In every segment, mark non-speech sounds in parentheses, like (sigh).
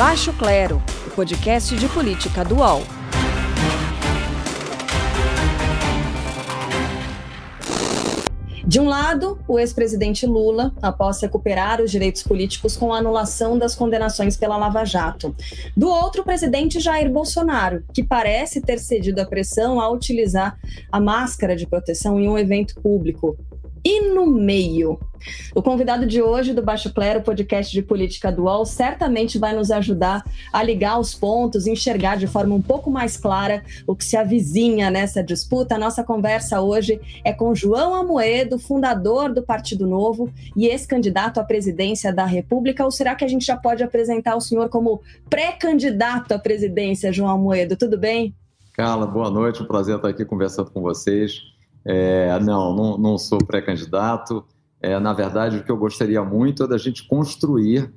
Baixo Clero, o podcast de política do UOL. De um lado, o ex-presidente Lula, após recuperar os direitos políticos com a anulação das condenações pela Lava Jato. Do outro, o presidente Jair Bolsonaro, que parece ter cedido à pressão ao utilizar a máscara de proteção em um evento público, e no meio. O convidado de hoje do Baixo Clero, podcast de política dual, certamente vai nos ajudar a ligar os pontos, enxergar de forma um pouco mais clara o que se avizinha nessa disputa. A nossa conversa hoje é com João Amoedo, fundador do Partido Novo e ex-candidato à presidência da República. Ou será que a gente já pode apresentar o senhor como pré-candidato à presidência, João Amoedo? Tudo bem? Carla, boa noite. Um prazer estar aqui conversando com vocês. É, não, não, não, sou pré-candidato. É, na verdade, o que eu gostaria muito é da gente construir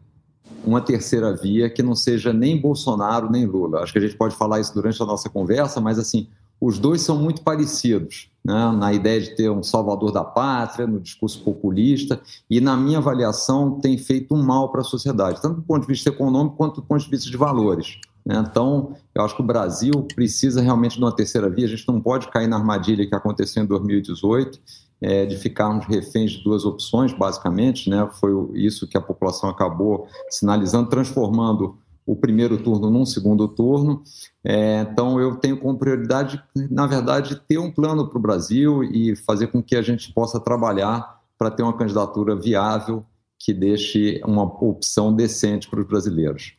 uma terceira via que não seja nem Bolsonaro nem Lula. Acho que a gente pode falar isso durante a nossa conversa, mas assim, os dois são muito parecidos, né? na ideia de ter um salvador da pátria, no discurso populista, e na minha avaliação tem feito um mal para a sociedade, tanto do ponto de vista econômico quanto do ponto de vista de valores. Né? Então, eu acho que o Brasil precisa realmente de uma terceira via. A gente não pode cair na armadilha que aconteceu em 2018, é, de ficarmos reféns de duas opções, basicamente. Né? Foi isso que a população acabou sinalizando, transformando o primeiro turno num segundo turno. É, então, eu tenho como prioridade, na verdade, ter um plano para o Brasil e fazer com que a gente possa trabalhar para ter uma candidatura viável que deixe uma opção decente para os brasileiros.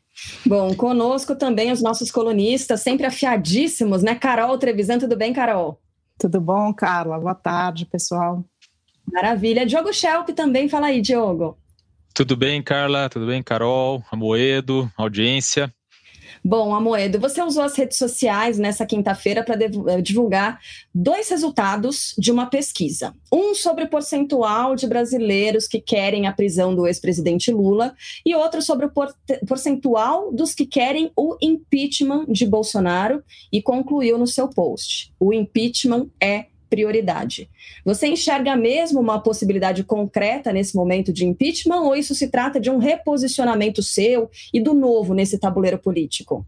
Bom, conosco também os nossos colunistas, sempre afiadíssimos, né? Carol Trevisan, tudo bem, Carol? Tudo bom, Carla? Boa tarde, pessoal. Maravilha. Diogo Schelp também, fala aí, Diogo. Tudo bem, Carla? Tudo bem, Carol? Amoedo, audiência? Bom, Amoedo, você usou as redes sociais nessa quinta-feira para eh, divulgar dois resultados de uma pesquisa. Um sobre o percentual de brasileiros que querem a prisão do ex-presidente Lula e outro sobre o percentual dos que querem o impeachment de Bolsonaro e concluiu no seu post: o impeachment é prioridade. Você enxerga mesmo uma possibilidade concreta nesse momento de impeachment ou isso se trata de um reposicionamento seu e do novo nesse tabuleiro político?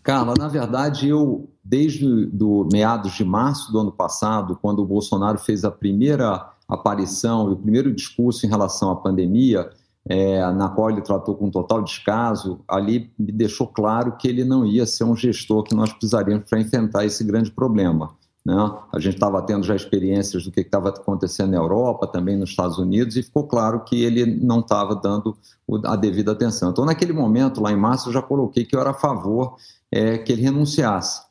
Carla, na verdade, eu, desde do meados de março do ano passado, quando o Bolsonaro fez a primeira aparição e o primeiro discurso em relação à pandemia, é, na qual ele tratou com total descaso, ali me deixou claro que ele não ia ser um gestor que nós precisaríamos para enfrentar esse grande problema. Né? A gente estava tendo já experiências do que estava acontecendo na Europa, também nos Estados Unidos, e ficou claro que ele não estava dando a devida atenção. Então, naquele momento, lá em março, eu já coloquei que eu era a favor é, que ele renunciasse.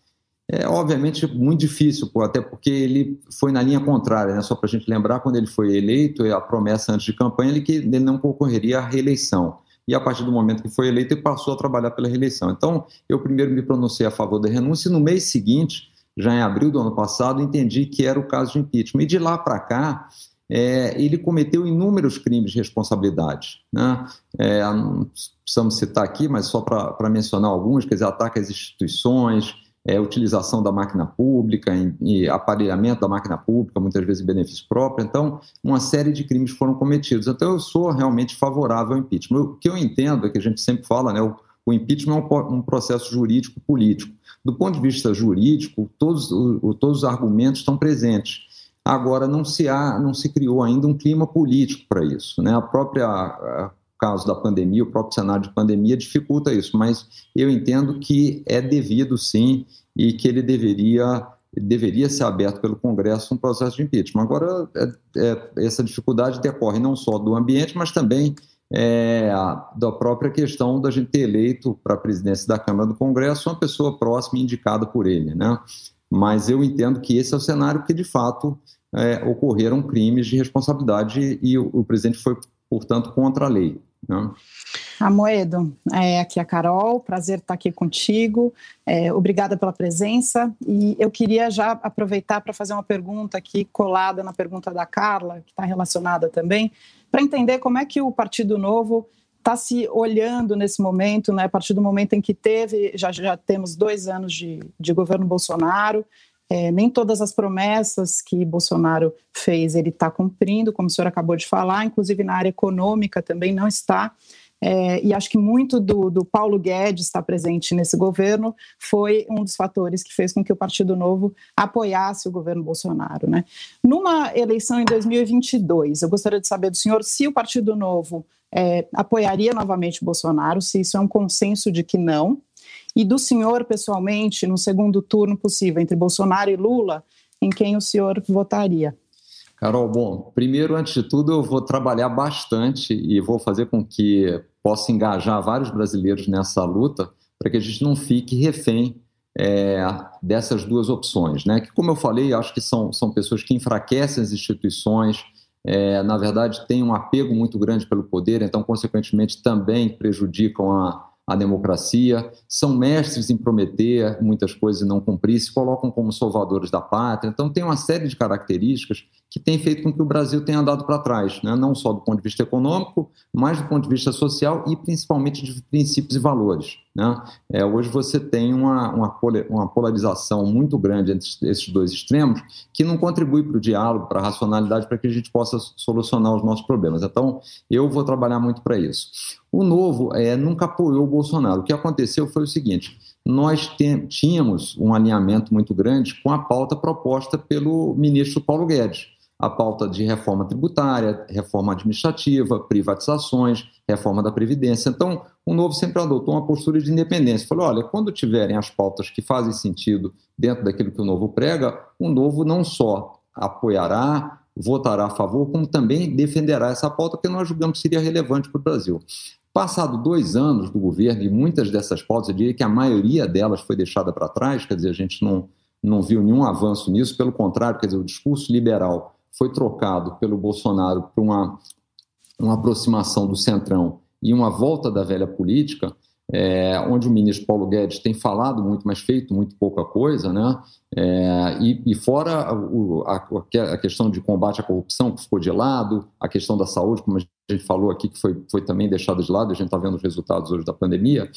É obviamente muito difícil, até porque ele foi na linha contrária, né? só para a gente lembrar, quando ele foi eleito, a promessa antes de campanha ele que ele não concorreria à reeleição. E a partir do momento que foi eleito, ele passou a trabalhar pela reeleição. Então, eu primeiro me pronunciei a favor da renúncia, e no mês seguinte, já em abril do ano passado, entendi que era o caso de impeachment. E de lá para cá, é, ele cometeu inúmeros crimes de responsabilidade. Né? É, não precisamos citar aqui, mas só para mencionar alguns, quer dizer, ataque às instituições, é, utilização da máquina pública, em aparelhamento da máquina pública, muitas vezes em benefício próprio. Então, uma série de crimes foram cometidos. Então, eu sou realmente favorável ao impeachment. O que eu entendo é que a gente sempre fala, né, o, o impeachment é um, um processo jurídico político. Do ponto de vista jurídico, todos, o, todos os argumentos estão presentes. Agora, não se, há, não se criou ainda um clima político para isso. Né? A própria a, caso da pandemia, o próprio cenário de pandemia dificulta isso, mas eu entendo que é devido sim e que ele deveria deveria ser aberto pelo Congresso um processo de impeachment. Agora, é, é, essa dificuldade decorre não só do ambiente, mas também é, da própria questão da gente ter eleito para a presidência da Câmara do Congresso uma pessoa próxima indicada por ele. Né? Mas eu entendo que esse é o cenário que, de fato, é, ocorreram crimes de responsabilidade e o, o, presidente foi, portanto, contra a lei. Né? Amoedo, é, aqui é a Carol, prazer estar aqui contigo, é, obrigada pela presença e eu queria já aproveitar para fazer uma pergunta aqui colada na pergunta da Carla, que está relacionada também, para entender como é que o Partido Novo está se olhando nesse momento, né, a partir do momento em que teve, já, já temos dois anos de, de governo Bolsonaro, é, nem todas as promessas que Bolsonaro fez ele está cumprindo, como o senhor acabou de falar, inclusive na área econômica também não está. É, e acho que muito do, do Paulo Guedes estar presente nesse governo foi um dos fatores que fez com que o Partido Novo apoiasse o governo Bolsonaro. Né? Numa eleição em 2022, eu gostaria de saber do senhor se o Partido Novo é, apoiaria novamente Bolsonaro, se isso é um consenso de que não, e do senhor pessoalmente, no segundo turno possível entre Bolsonaro e Lula, em quem o senhor votaria? Carol, bom, primeiro, antes de tudo, eu vou trabalhar bastante e vou fazer com que possa engajar vários brasileiros nessa luta para que a gente não fique refém é, dessas duas opções, né? Que, como eu falei, acho que são, são pessoas que enfraquecem as instituições, é, na verdade, têm um apego muito grande pelo poder, então, consequentemente, também prejudicam a, a democracia, são mestres em prometer muitas coisas e não cumprir, se colocam como salvadores da pátria. Então, tem uma série de características que tem feito com que o Brasil tenha andado para trás, né? não só do ponto de vista econômico, mas do ponto de vista social e principalmente de princípios e valores. Né? É, hoje você tem uma, uma, uma, polarização muito grande entre esses dois extremos que não contribui para o diálogo, para a racionalidade, para que a gente possa solucionar os nossos problemas. Então, eu vou trabalhar muito para isso. O Novo é, nunca apoiou o Bolsonaro. O que aconteceu foi o seguinte: nós tínhamos um alinhamento muito grande com a pauta proposta pelo ministro Paulo Guedes a pauta de reforma tributária, reforma administrativa, privatizações, reforma da Previdência. Então, o Novo sempre adotou uma postura de independência. Falou: olha, quando tiverem as pautas que fazem sentido dentro daquilo que o Novo prega, o Novo não só apoiará, votará a favor, como também defenderá essa pauta que nós julgamos que seria relevante para o Brasil. Passado dois anos do governo, e muitas dessas pautas, eu diria que a maioria delas foi deixada para trás, quer dizer, a gente não, não viu nenhum avanço nisso, pelo contrário, quer dizer, o discurso liberal foi trocado pelo Bolsonaro por uma, uma aproximação do Centrão e uma volta da velha política, é, onde o ministro Paulo Guedes tem falado muito, mas feito muito pouca coisa, né? É, e, e, fora o, a, a, questão de combate à corrupção, que ficou de lado, a questão da saúde, como a gente falou aqui, que foi, foi também deixada de lado, a gente está vendo os resultados hoje da pandemia.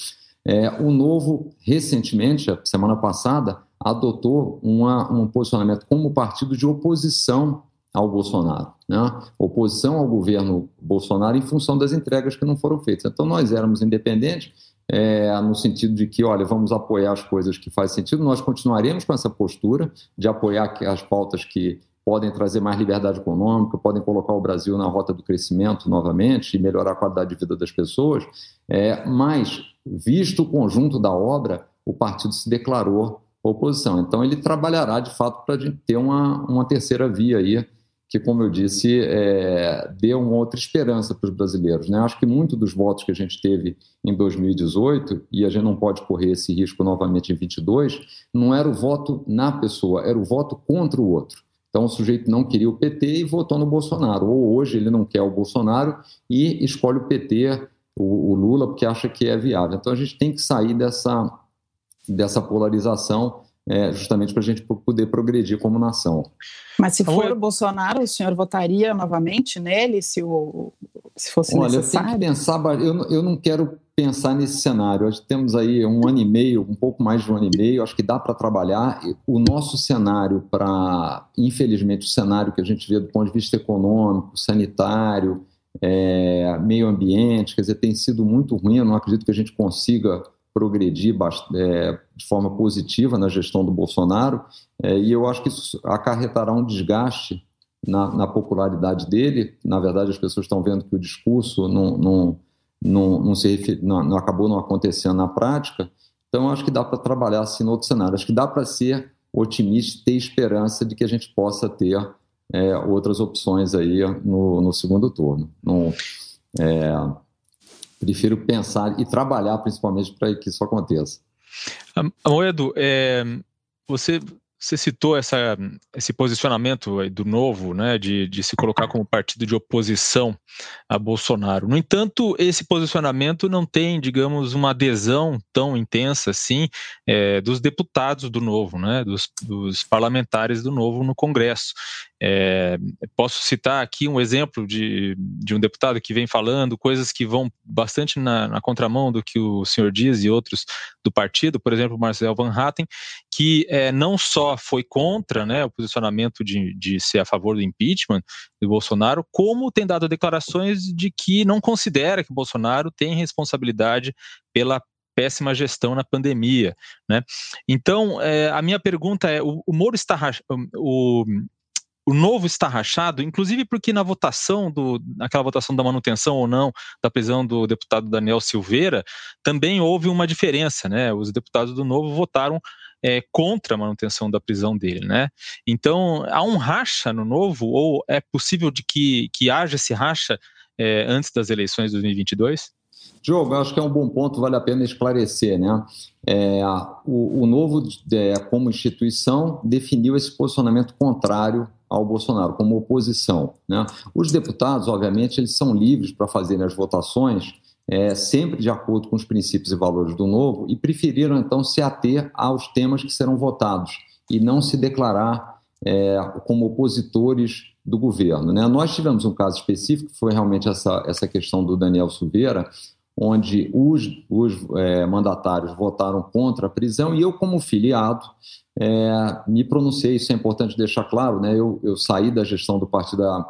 É, o Novo, recentemente, a semana passada, adotou uma, um posicionamento como partido de oposição ao Bolsonaro, né? oposição ao governo Bolsonaro em função das entregas que não foram feitas. Então, nós éramos independentes, é, no sentido de que, olha, vamos apoiar as coisas que fazem sentido, nós continuaremos com essa postura de apoiar as pautas que podem trazer mais liberdade econômica, podem colocar o Brasil na rota do crescimento novamente e melhorar a qualidade de vida das pessoas, é, mas, visto o conjunto da obra, o partido se declarou oposição. Então, ele trabalhará, de fato, para ter uma, uma terceira via aí, que, como eu disse, é, deu uma outra esperança para os brasileiros. Né? Acho que muito dos votos que a gente teve em 2018, e a gente não pode correr esse risco novamente em 22, não era o voto na pessoa, era o voto contra o outro. Então, o sujeito não queria o PT e votou no Bolsonaro. Ou hoje ele não quer o Bolsonaro e escolhe o PT, o, o Lula, porque acha que é viável. Então, a gente tem que sair dessa, dessa polarização é, justamente para a gente poder progredir como nação. Mas se então, for o Bolsonaro, o senhor votaria novamente nele, se, o, se fosse Olha, necessário? Olha, eu tenho que pensar, eu, eu não quero pensar nesse cenário. Acho que temos aí um ano e meio, um pouco mais de um ano e meio, acho que dá para trabalhar. O nosso cenário para, infelizmente, o cenário que a gente vê do ponto de vista econômico, sanitário, é, meio ambiente, quer dizer, tem sido muito ruim. Eu não acredito que a gente consiga progredir é, de forma positiva na gestão do Bolsonaro, é, e eu acho que isso acarretará um desgaste na, na, popularidade dele. Na verdade, as pessoas estão vendo que o discurso não, não, não, não se não, não, acabou não acontecendo na prática. Então, acho que dá para trabalhar assim no outro cenário. Acho que dá para ser otimista ter esperança de que a gente possa ter é, outras opções aí no, no segundo turno. No, é, prefiro pensar e trabalhar principalmente para que isso aconteça. Amoedo, é, você, você citou essa, esse posicionamento do novo, né, de, de se colocar como partido de oposição a Bolsonaro. No entanto, esse posicionamento não tem, digamos, uma adesão tão intensa assim é, dos deputados do novo, né, dos, dos, parlamentares do novo no Congresso. É, posso citar aqui um exemplo de, de um deputado que vem falando coisas que vão bastante na, na contramão do que o senhor diz e outros do partido, por exemplo, Marcel Van Hatten, que é, não só foi contra né, o posicionamento de, de ser a favor do impeachment do Bolsonaro, como tem dado declarações de que não considera que o Bolsonaro tem responsabilidade pela péssima gestão na pandemia, né? Então, é, a minha pergunta é, o, o Moro está o, o novo está rachado, inclusive porque na votação do, naquela votação da manutenção ou não da prisão do deputado Daniel Silveira, também houve uma diferença, né? Os deputados do Novo votaram é, contra a manutenção da prisão dele, né? Então há um racha no Novo ou é possível de que, que haja esse racha é, antes das eleições de 2022? Diogo, acho que é um bom ponto, vale a pena esclarecer, né? É, o, o, Novo, é, como instituição, definiu esse posicionamento contrário ao Bolsonaro, como oposição. Né? Os deputados, obviamente, eles são livres para fazerem as votações é, sempre de acordo com os princípios e valores do Novo e preferiram, então, se ater aos temas que serão votados e não se declarar é, como opositores do governo. Né? Nós tivemos um caso específico, que foi realmente essa, essa questão do Daniel Silveira, onde os, os é, mandatários votaram contra a prisão e eu, como filiado, é, me pronunciei. Isso é importante deixar claro, né? Eu, eu saí da gestão do partido há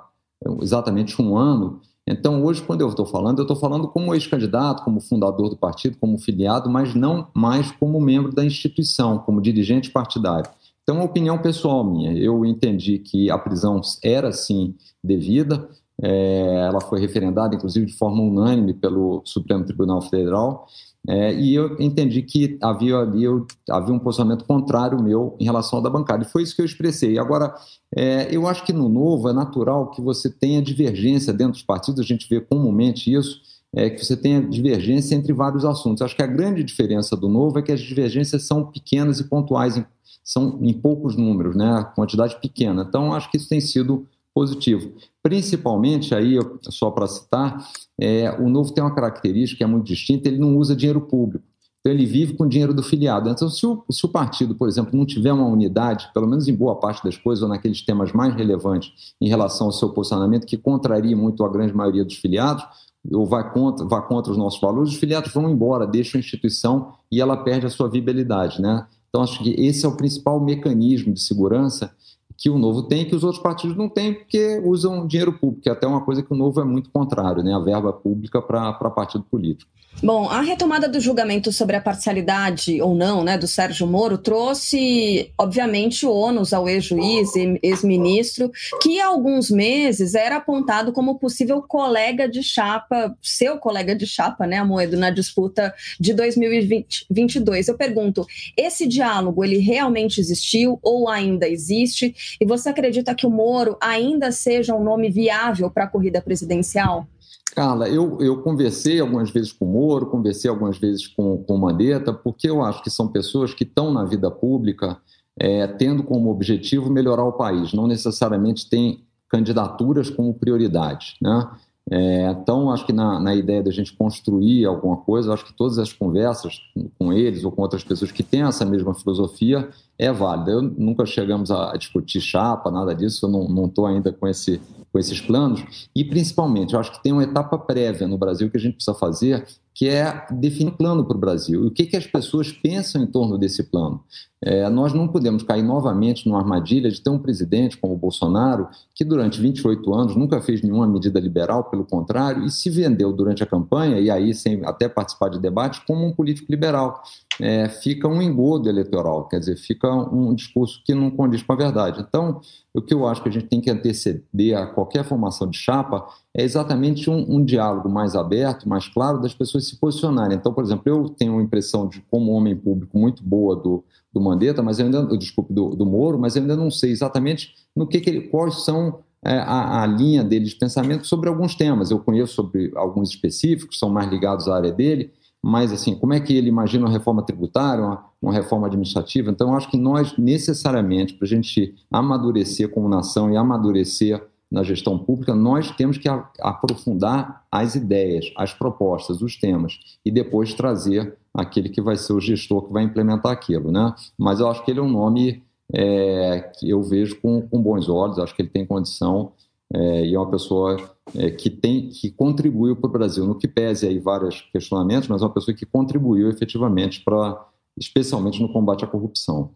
exatamente um ano. Então, hoje, quando eu estou falando, eu estou falando como ex-candidato, como fundador do partido, como filiado, mas não mais como membro da instituição, como dirigente partidário. Então, é uma opinião pessoal minha. Eu entendi que a prisão era, sim, devida, é, ela foi referendada, inclusive, de forma unânime pelo Supremo Tribunal Federal. É, e eu entendi que havia ali havia um posicionamento contrário meu em relação da bancada. E foi isso que eu expressei. Agora, é, eu acho que no novo é natural que você tenha divergência dentro dos partidos, a gente vê comumente isso, é, que você tenha divergência entre vários assuntos. Acho que a grande diferença do novo é que as divergências são pequenas e pontuais, são em poucos números, né? quantidade pequena. Então, acho que isso tem sido positivo. Principalmente, aí, só para citar, é, o novo tem uma característica que é muito distinta, ele não usa dinheiro público. Então, ele vive com o dinheiro do filiado. Então, se o, se o, partido, por exemplo, não tiver uma unidade, pelo menos em boa parte das coisas, ou naqueles temas mais relevantes em relação ao seu posicionamento, que contraria muito a grande maioria dos filiados, ou vai contra, vai contra os nossos valores, os filiados vão embora, deixam a instituição e ela perde a sua viabilidade. Né? Então, acho que esse é o principal mecanismo de segurança que o Novo tem que os outros partidos não têm, porque usam dinheiro público, que é até uma coisa que o Novo é muito contrário, né? a verba pública para partido político. Bom, a retomada do julgamento sobre a parcialidade ou não né, do Sérgio Moro trouxe, obviamente, ônus ao ex-juiz, ex-ministro, que há alguns meses era apontado como possível colega de chapa, seu colega de chapa, né, Amoedo, na disputa de 2022. Eu pergunto, esse diálogo, ele realmente existiu ou ainda existe? E você acredita que o Moro ainda seja um nome viável para a corrida presidencial? Carla, eu, eu conversei algumas vezes com o Moro, conversei algumas vezes com, com o Mandetta, porque eu acho que são pessoas que estão na vida pública é, tendo como objetivo melhorar o país, não necessariamente têm candidaturas como prioridade. Né? É, então, acho que na, na ideia da gente construir alguma coisa, acho que todas as conversas com eles ou com outras pessoas que têm essa mesma filosofia é válida. Eu, nunca chegamos a, discutir chapa, nada disso, eu não estou ainda com esse com esses planos. E, principalmente, eu acho que tem uma etapa prévia no Brasil que a gente precisa fazer, que é definir um plano para o Brasil. E o que, que as pessoas pensam em torno desse plano? É, nós não podemos cair novamente numa armadilha de ter um presidente como o Bolsonaro, que durante 28 anos nunca fez nenhuma medida liberal, pelo contrário, e se vendeu durante a campanha, e aí sem até participar de debate, como um político liberal. É, fica um engodo eleitoral, quer dizer, fica um discurso que não condiz com a verdade. Então, o que eu acho que a gente tem que anteceder a qualquer formação de chapa é exatamente um, um, diálogo mais aberto, mais claro, das pessoas se posicionarem. Então, por exemplo, eu tenho uma impressão de, como homem público, muito boa do, do Mandetta, mas eu ainda, desculpe, do, do Moro, mas eu ainda não sei exatamente no que, que ele, quais são é, a, a, linha dele de pensamento sobre alguns temas. Eu conheço sobre alguns específicos, são mais ligados à área dele, mas assim, como é que ele imagina uma reforma tributária, uma, uma reforma administrativa? Então, acho que nós, necessariamente, para a gente amadurecer como nação e amadurecer na gestão pública, nós temos que aprofundar as ideias, as propostas, os temas, e depois trazer aquele que vai ser o gestor que vai implementar aquilo. Né? Mas eu acho que ele é um nome é, que eu vejo com, com bons olhos, acho que ele tem condição é, e é uma pessoa é, que tem que contribuiu para o Brasil, no que pese aí vários questionamentos, mas é uma pessoa que contribuiu efetivamente para, especialmente no combate à corrupção.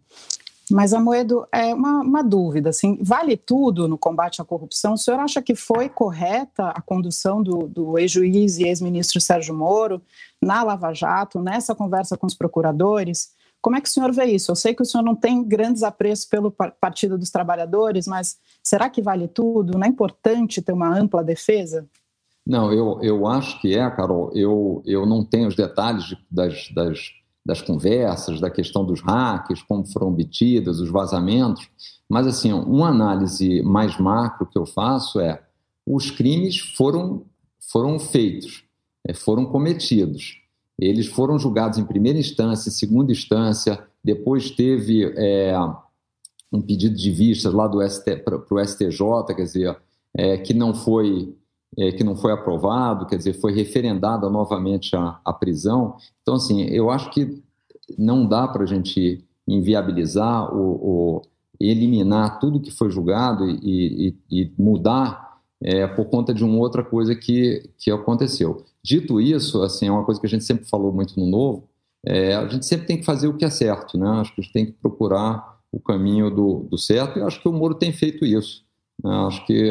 Mas, Amoedo, é uma, uma, dúvida, assim, vale tudo no combate à corrupção? O senhor acha que foi correta a condução do, do ex-juiz e ex-ministro Sérgio Moro na Lava Jato, nessa conversa com os procuradores? Como é que o senhor vê isso? Eu sei que o senhor não tem grandes apreços pelo Partido dos Trabalhadores, mas será que vale tudo? Não é importante ter uma ampla defesa? Não, eu, eu acho que é, Carol. Eu, eu não tenho os detalhes das, das das conversas, da questão dos hacks, como foram obtidas, os vazamentos. Mas, assim, uma análise mais macro que eu faço é os crimes foram, foram feitos, é, foram cometidos. Eles foram julgados em primeira instância, em segunda instância, depois teve é, um pedido de vistas lá do para o STJ, quer dizer, é, que não foi é, que não foi aprovado, quer dizer, foi referendada novamente a, a prisão. Então, assim, eu acho que não dá para a gente inviabilizar ou, ou, eliminar tudo que foi julgado e, e, e mudar é, por conta de uma outra coisa que, que aconteceu. Dito isso, assim, é uma coisa que a gente sempre falou muito no Novo, é, a gente sempre tem que fazer o que é certo, né? Acho que a gente tem que procurar o caminho do, do certo e acho que o Moro tem feito isso. Né? Acho que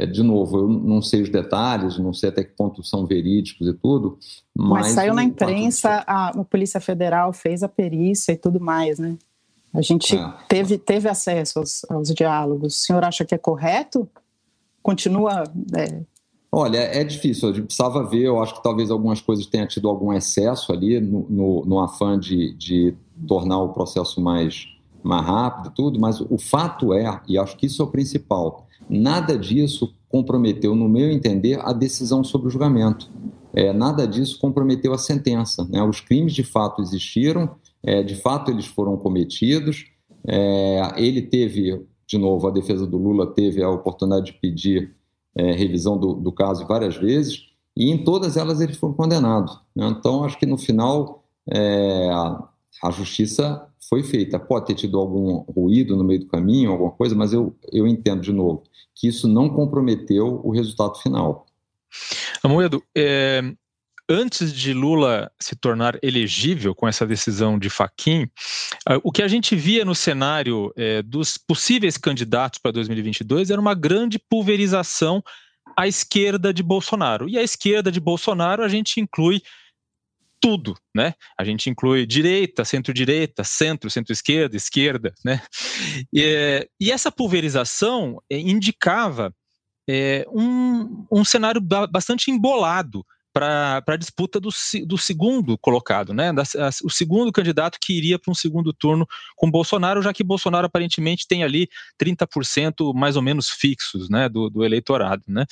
é, de novo, eu não sei os detalhes, não sei até que ponto são verídicos e tudo. Mas, mas saiu na imprensa, a, a, Polícia Federal fez a perícia e tudo mais, né? A gente é. teve, teve acesso aos, aos, diálogos. O senhor acha que é correto? Continua. É... Olha, é difícil, a gente precisava ver, eu acho que talvez algumas coisas tenham tido algum excesso ali no, no, no afã de, de tornar o processo mais, mais rápido tudo, mas o fato é, e acho que isso é o principal, Nada disso comprometeu, no meu entender, a decisão sobre o julgamento. É, nada disso comprometeu a sentença. Né? Os crimes de fato existiram, é, de fato eles foram cometidos. É, ele teve, de novo, a defesa do Lula teve a oportunidade de pedir é, revisão do, do, caso várias vezes, e em todas elas ele foi condenado. Né? Então, acho que no final é, a justiça foi feita. Pode ter tido algum ruído no meio do caminho, alguma coisa, mas eu, eu entendo de novo que isso não comprometeu o resultado final. Amoedo, é, antes de Lula se tornar elegível com essa decisão de Faquim, o que a gente via no cenário é, dos possíveis candidatos para 2022 era uma grande pulverização à esquerda de Bolsonaro. E a esquerda de Bolsonaro a gente inclui tudo, né? A gente inclui direita, centro-direita, centro, centro-esquerda, esquerda, né? E, e essa pulverização é, indicava é, um, um cenário bastante embolado para a disputa do, do, segundo colocado, né? Da, a, o segundo candidato que iria para um segundo turno com Bolsonaro, já que Bolsonaro aparentemente tem ali 30% mais ou menos fixos né, do, do eleitorado. Né?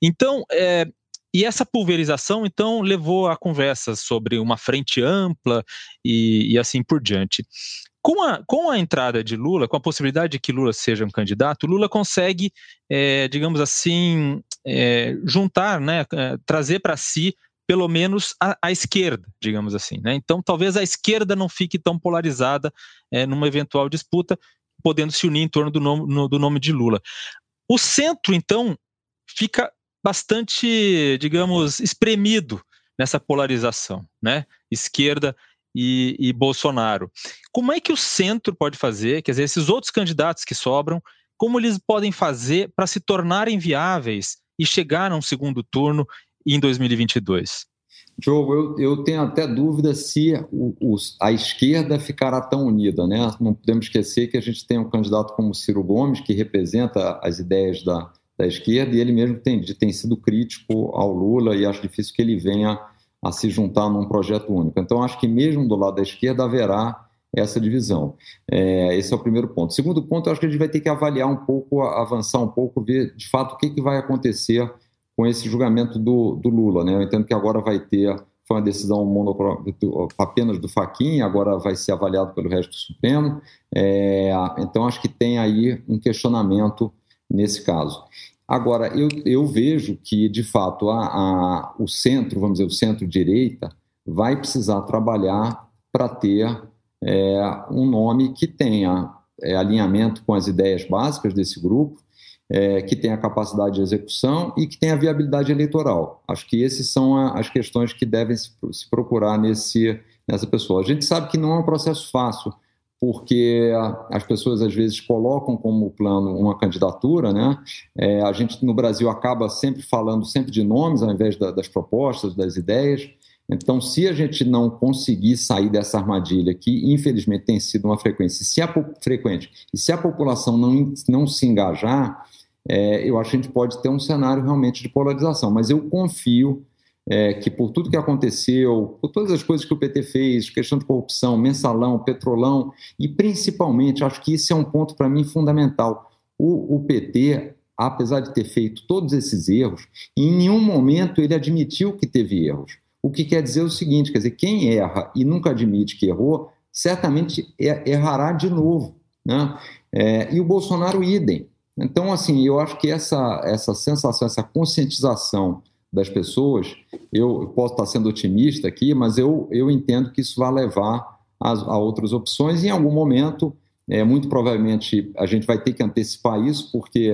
Então, é, e essa pulverização, então, levou a conversas sobre uma frente ampla e, e assim por diante. Com a, com a, entrada de Lula, com a possibilidade de que Lula seja um candidato, Lula consegue, é, digamos assim, é, juntar, né, é, trazer para si pelo menos a, a, esquerda, digamos assim. Né? Então, talvez a esquerda não fique tão polarizada é, numa eventual disputa, podendo se unir em torno do nome, no, do nome de Lula. O centro, então, fica bastante, digamos, espremido nessa polarização, né? Esquerda e, e, Bolsonaro. Como é que o centro pode fazer, quer dizer, esses outros candidatos que sobram, como eles podem fazer para se tornarem viáveis e chegar a um segundo turno em 2022? Diogo, eu, eu tenho até dúvida se o, o, a esquerda ficará tão unida, né? Não podemos esquecer que a gente tem um candidato como Ciro Gomes, que representa as ideias da, da esquerda, e ele mesmo tem, tem sido crítico ao Lula e acho difícil que ele venha a se juntar num projeto único. Então, acho que mesmo do lado da esquerda haverá essa divisão. É, esse é o primeiro ponto. Segundo ponto, acho que a gente vai ter que avaliar um pouco, avançar um pouco, ver de fato o que, que vai acontecer com esse julgamento do, do Lula. Né? Eu entendo que agora vai ter, foi uma decisão apenas do Faquin, agora vai ser avaliado pelo resto do Supremo. É, então, acho que tem aí um questionamento nesse caso. Agora, eu, eu vejo que, de fato, a, a, o centro, vamos dizer, o centro-direita, vai precisar trabalhar para ter é, um nome que tenha é, alinhamento com as ideias básicas desse grupo, é, que tem a capacidade de execução e que tem a viabilidade eleitoral. Acho que essas são a, as questões que devem se, se, procurar nesse, nessa pessoa. A gente sabe que não é um processo fácil, porque as pessoas às vezes colocam como plano uma candidatura, né? É, a gente no Brasil acaba sempre falando sempre de nomes ao invés da, das propostas, das ideias. Então, se a gente não conseguir sair dessa armadilha, que infelizmente tem sido uma frequência, se a, frequente, e se a população não, não se engajar, é, eu acho que a gente pode ter um cenário realmente de polarização. Mas eu confio é, que por tudo que aconteceu, por todas as coisas que o PT fez, questão de corrupção, mensalão, petrolão, e principalmente, acho que isso é um ponto para mim fundamental. O, o PT, apesar de ter feito todos esses erros, em nenhum momento ele admitiu que teve erros. O que quer dizer o seguinte: quer dizer, quem erra e nunca admite que errou, certamente errará de novo. Né? É, e o Bolsonaro, idem. Então, assim, eu acho que essa, essa sensação, essa conscientização das pessoas, eu posso estar sendo otimista aqui, mas eu, eu entendo que isso vai levar a, a outras opções. Em algum momento, é, muito provavelmente, a gente vai ter que antecipar isso, porque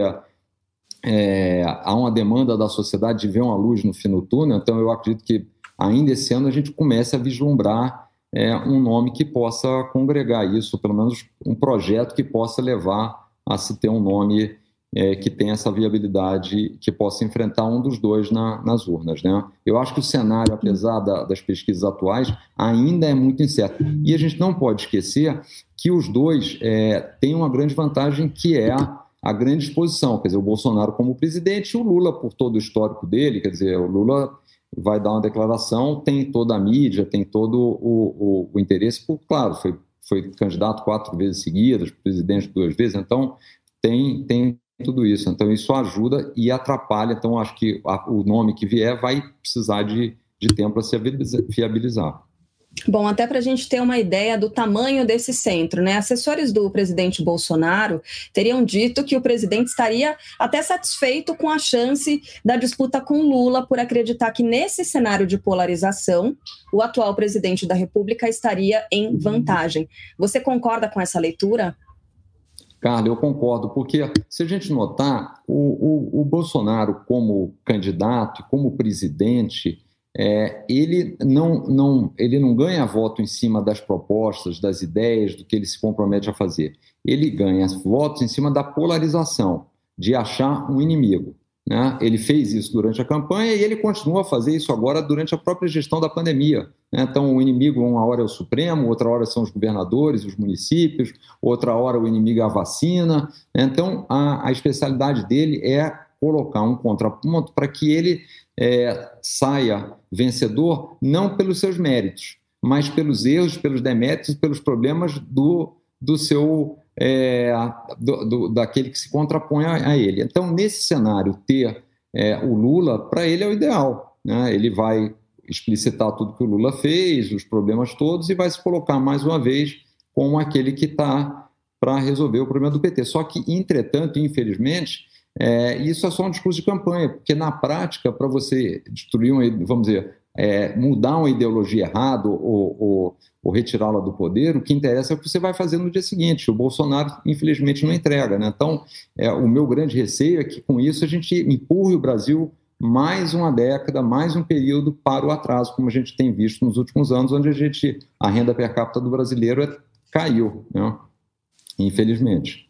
é, há uma demanda da sociedade de ver uma luz no fim do túnel, então eu acredito que ainda esse ano a gente comece a vislumbrar é, um nome que possa congregar isso, pelo menos um projeto que possa levar a se ter um nome é, que tenha essa viabilidade, que possa enfrentar um dos dois na, nas urnas. Né? Eu acho que o cenário, apesar da, das pesquisas atuais, ainda é muito incerto. E a gente não pode esquecer que os dois é, têm uma grande vantagem, que é a, a grande exposição. Quer dizer, o Bolsonaro como presidente e o Lula, por todo o histórico dele, quer dizer, o Lula vai dar uma declaração, tem toda a mídia, tem todo o, o, o interesse, por, claro, foi, foi candidato quatro vezes seguidas, presidente duas vezes, então tem, tem tudo isso. Então, isso ajuda e atrapalha. Então, acho que a, o nome que vier vai precisar de, de tempo para se viabilizar. Bom, até para a gente ter uma ideia do tamanho desse centro, né? Assessores do presidente Bolsonaro teriam dito que o presidente estaria até satisfeito com a chance da disputa com Lula, por acreditar que nesse cenário de polarização, o atual presidente da República estaria em vantagem. Você concorda com essa leitura? Carla, eu concordo, porque se a gente notar, o, o, o Bolsonaro, como candidato, como presidente, é, ele, não, não, ele não ganha voto em cima das propostas, das ideias, do que ele se compromete a fazer. Ele ganha votos em cima da polarização, de achar um inimigo. Né? Ele fez isso durante a campanha e ele continua a fazer isso agora durante a própria gestão da pandemia. Né? Então, o inimigo, uma hora é o Supremo, outra hora são os governadores, os municípios, outra hora o inimigo é a vacina. Né? Então, a, a especialidade dele é colocar um contraponto para que ele é, saia vencedor, não pelos seus méritos, mas pelos erros, pelos deméritos, pelos problemas do, do seu é, do, do, daquele que se contrapõe a, a, ele. Então, nesse cenário, ter é, o Lula, para ele é o ideal. Né? Ele vai explicitar tudo que o Lula fez, os problemas todos, e vai se colocar mais uma vez como aquele que está para resolver o problema do PT. Só que, entretanto, infelizmente, é, isso é só um discurso de campanha, porque na prática, para você destruir, uma, vamos dizer, é, mudar uma ideologia errada ou, ou, ou retirá-la do poder, o que interessa é o que você vai fazer no dia seguinte. O Bolsonaro, infelizmente, não entrega. Né? Então, é, o meu grande receio é que, com isso, a gente empurre o Brasil mais uma década, mais um período para o atraso, como a gente tem visto nos últimos anos, onde a gente a renda per capita do brasileiro é, caiu, né? infelizmente.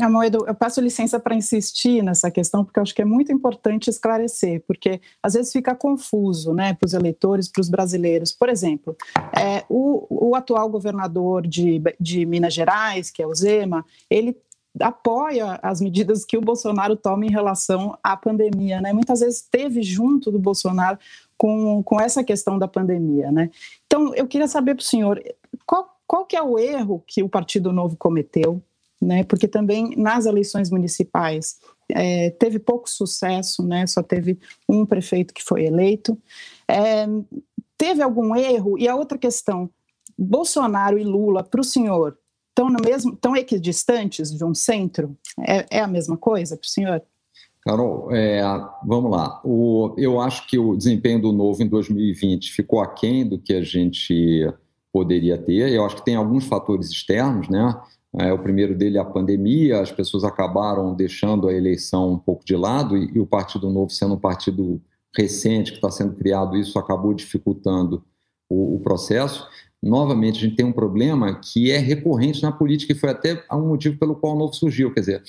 Amoedo, eu peço licença para insistir nessa questão, porque eu acho que é muito importante esclarecer, porque às vezes fica confuso né, para os eleitores, para os brasileiros. Por exemplo, é, o, o, atual governador de, de Minas Gerais, que é o Zema, ele apoia as medidas que o Bolsonaro toma em relação à pandemia, né? Muitas vezes esteve junto do Bolsonaro com, com essa questão da pandemia, né? Então, eu queria saber para o senhor, qual, qual que é o erro que o Partido Novo cometeu né? Porque também nas eleições municipais é, teve pouco sucesso, né? Só teve um prefeito que foi eleito. É, teve algum erro? E a outra questão, Bolsonaro e Lula, para o senhor, estão no mesmo, tão equidistantes de um centro? É, é a mesma coisa para o senhor? Carol, é, vamos lá. O, eu acho que o desempenho do Novo em 2020 ficou aquém do que a gente poderia ter. Eu acho que tem alguns fatores externos, né? É, o primeiro dele é a pandemia, as pessoas acabaram deixando a eleição um pouco de lado e, e o Partido Novo, sendo um partido recente que está sendo criado, isso acabou dificultando o, o, processo. Novamente, a gente tem um problema que é recorrente na política e foi até um motivo pelo qual o Novo surgiu. Quer dizer,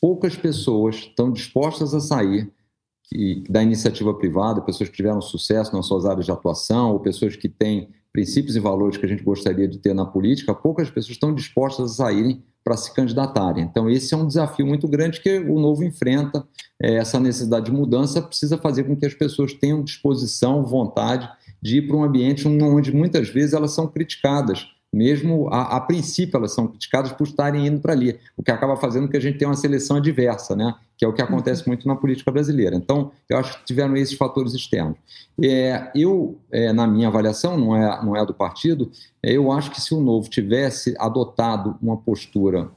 poucas pessoas estão dispostas a sair da iniciativa privada, pessoas que tiveram sucesso nas suas áreas de atuação, ou pessoas que têm princípios e valores que a gente gostaria de ter na política, poucas pessoas estão dispostas a saírem para se candidatarem. Então, esse é um desafio muito grande que o novo enfrenta. É, essa necessidade de mudança precisa fazer com que as pessoas tenham disposição, vontade de ir para um ambiente onde muitas vezes elas são criticadas mesmo a, a, princípio elas são criticadas por estarem indo para ali, o que acaba fazendo que a gente tenha uma seleção adversa, né? que é o que acontece muito na política brasileira. Então, eu acho que tiveram esses fatores externos. É, eu, é, na minha avaliação, não é, não é do partido, é, eu acho que se o Novo tivesse adotado uma postura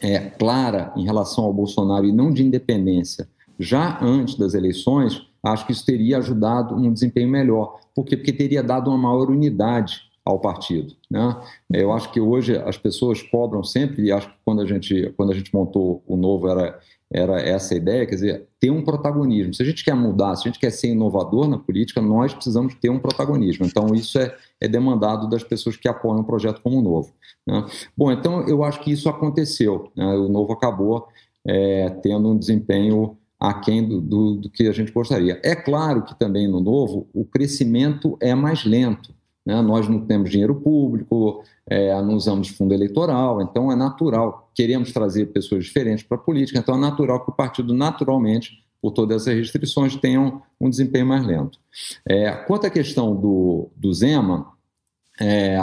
é, clara em relação ao Bolsonaro e não de independência, já antes das eleições, acho que isso teria ajudado um desempenho melhor. Por quê? Porque teria dado uma maior unidade ao partido. Né? Eu acho que hoje as pessoas cobram sempre, e acho que quando a gente, quando a gente montou o novo era, era essa a ideia, quer dizer, ter um protagonismo. Se a gente quer mudar, se a gente quer ser inovador na política, nós precisamos ter um protagonismo. Então, isso é, é demandado das pessoas que apoiam um projeto como o novo. Né? Bom, então eu acho que isso aconteceu. Né? O novo acabou é, tendo um desempenho aquém do, do, do que a gente gostaria. É claro que também no novo o crescimento é mais lento. Né? Nós não temos dinheiro público, é, não usamos fundo eleitoral, então é natural. Queremos trazer pessoas diferentes para a política, então é natural que o partido, naturalmente, por todas essas restrições, tenha um, um desempenho mais lento. É, quanto à questão do, do Zema, é,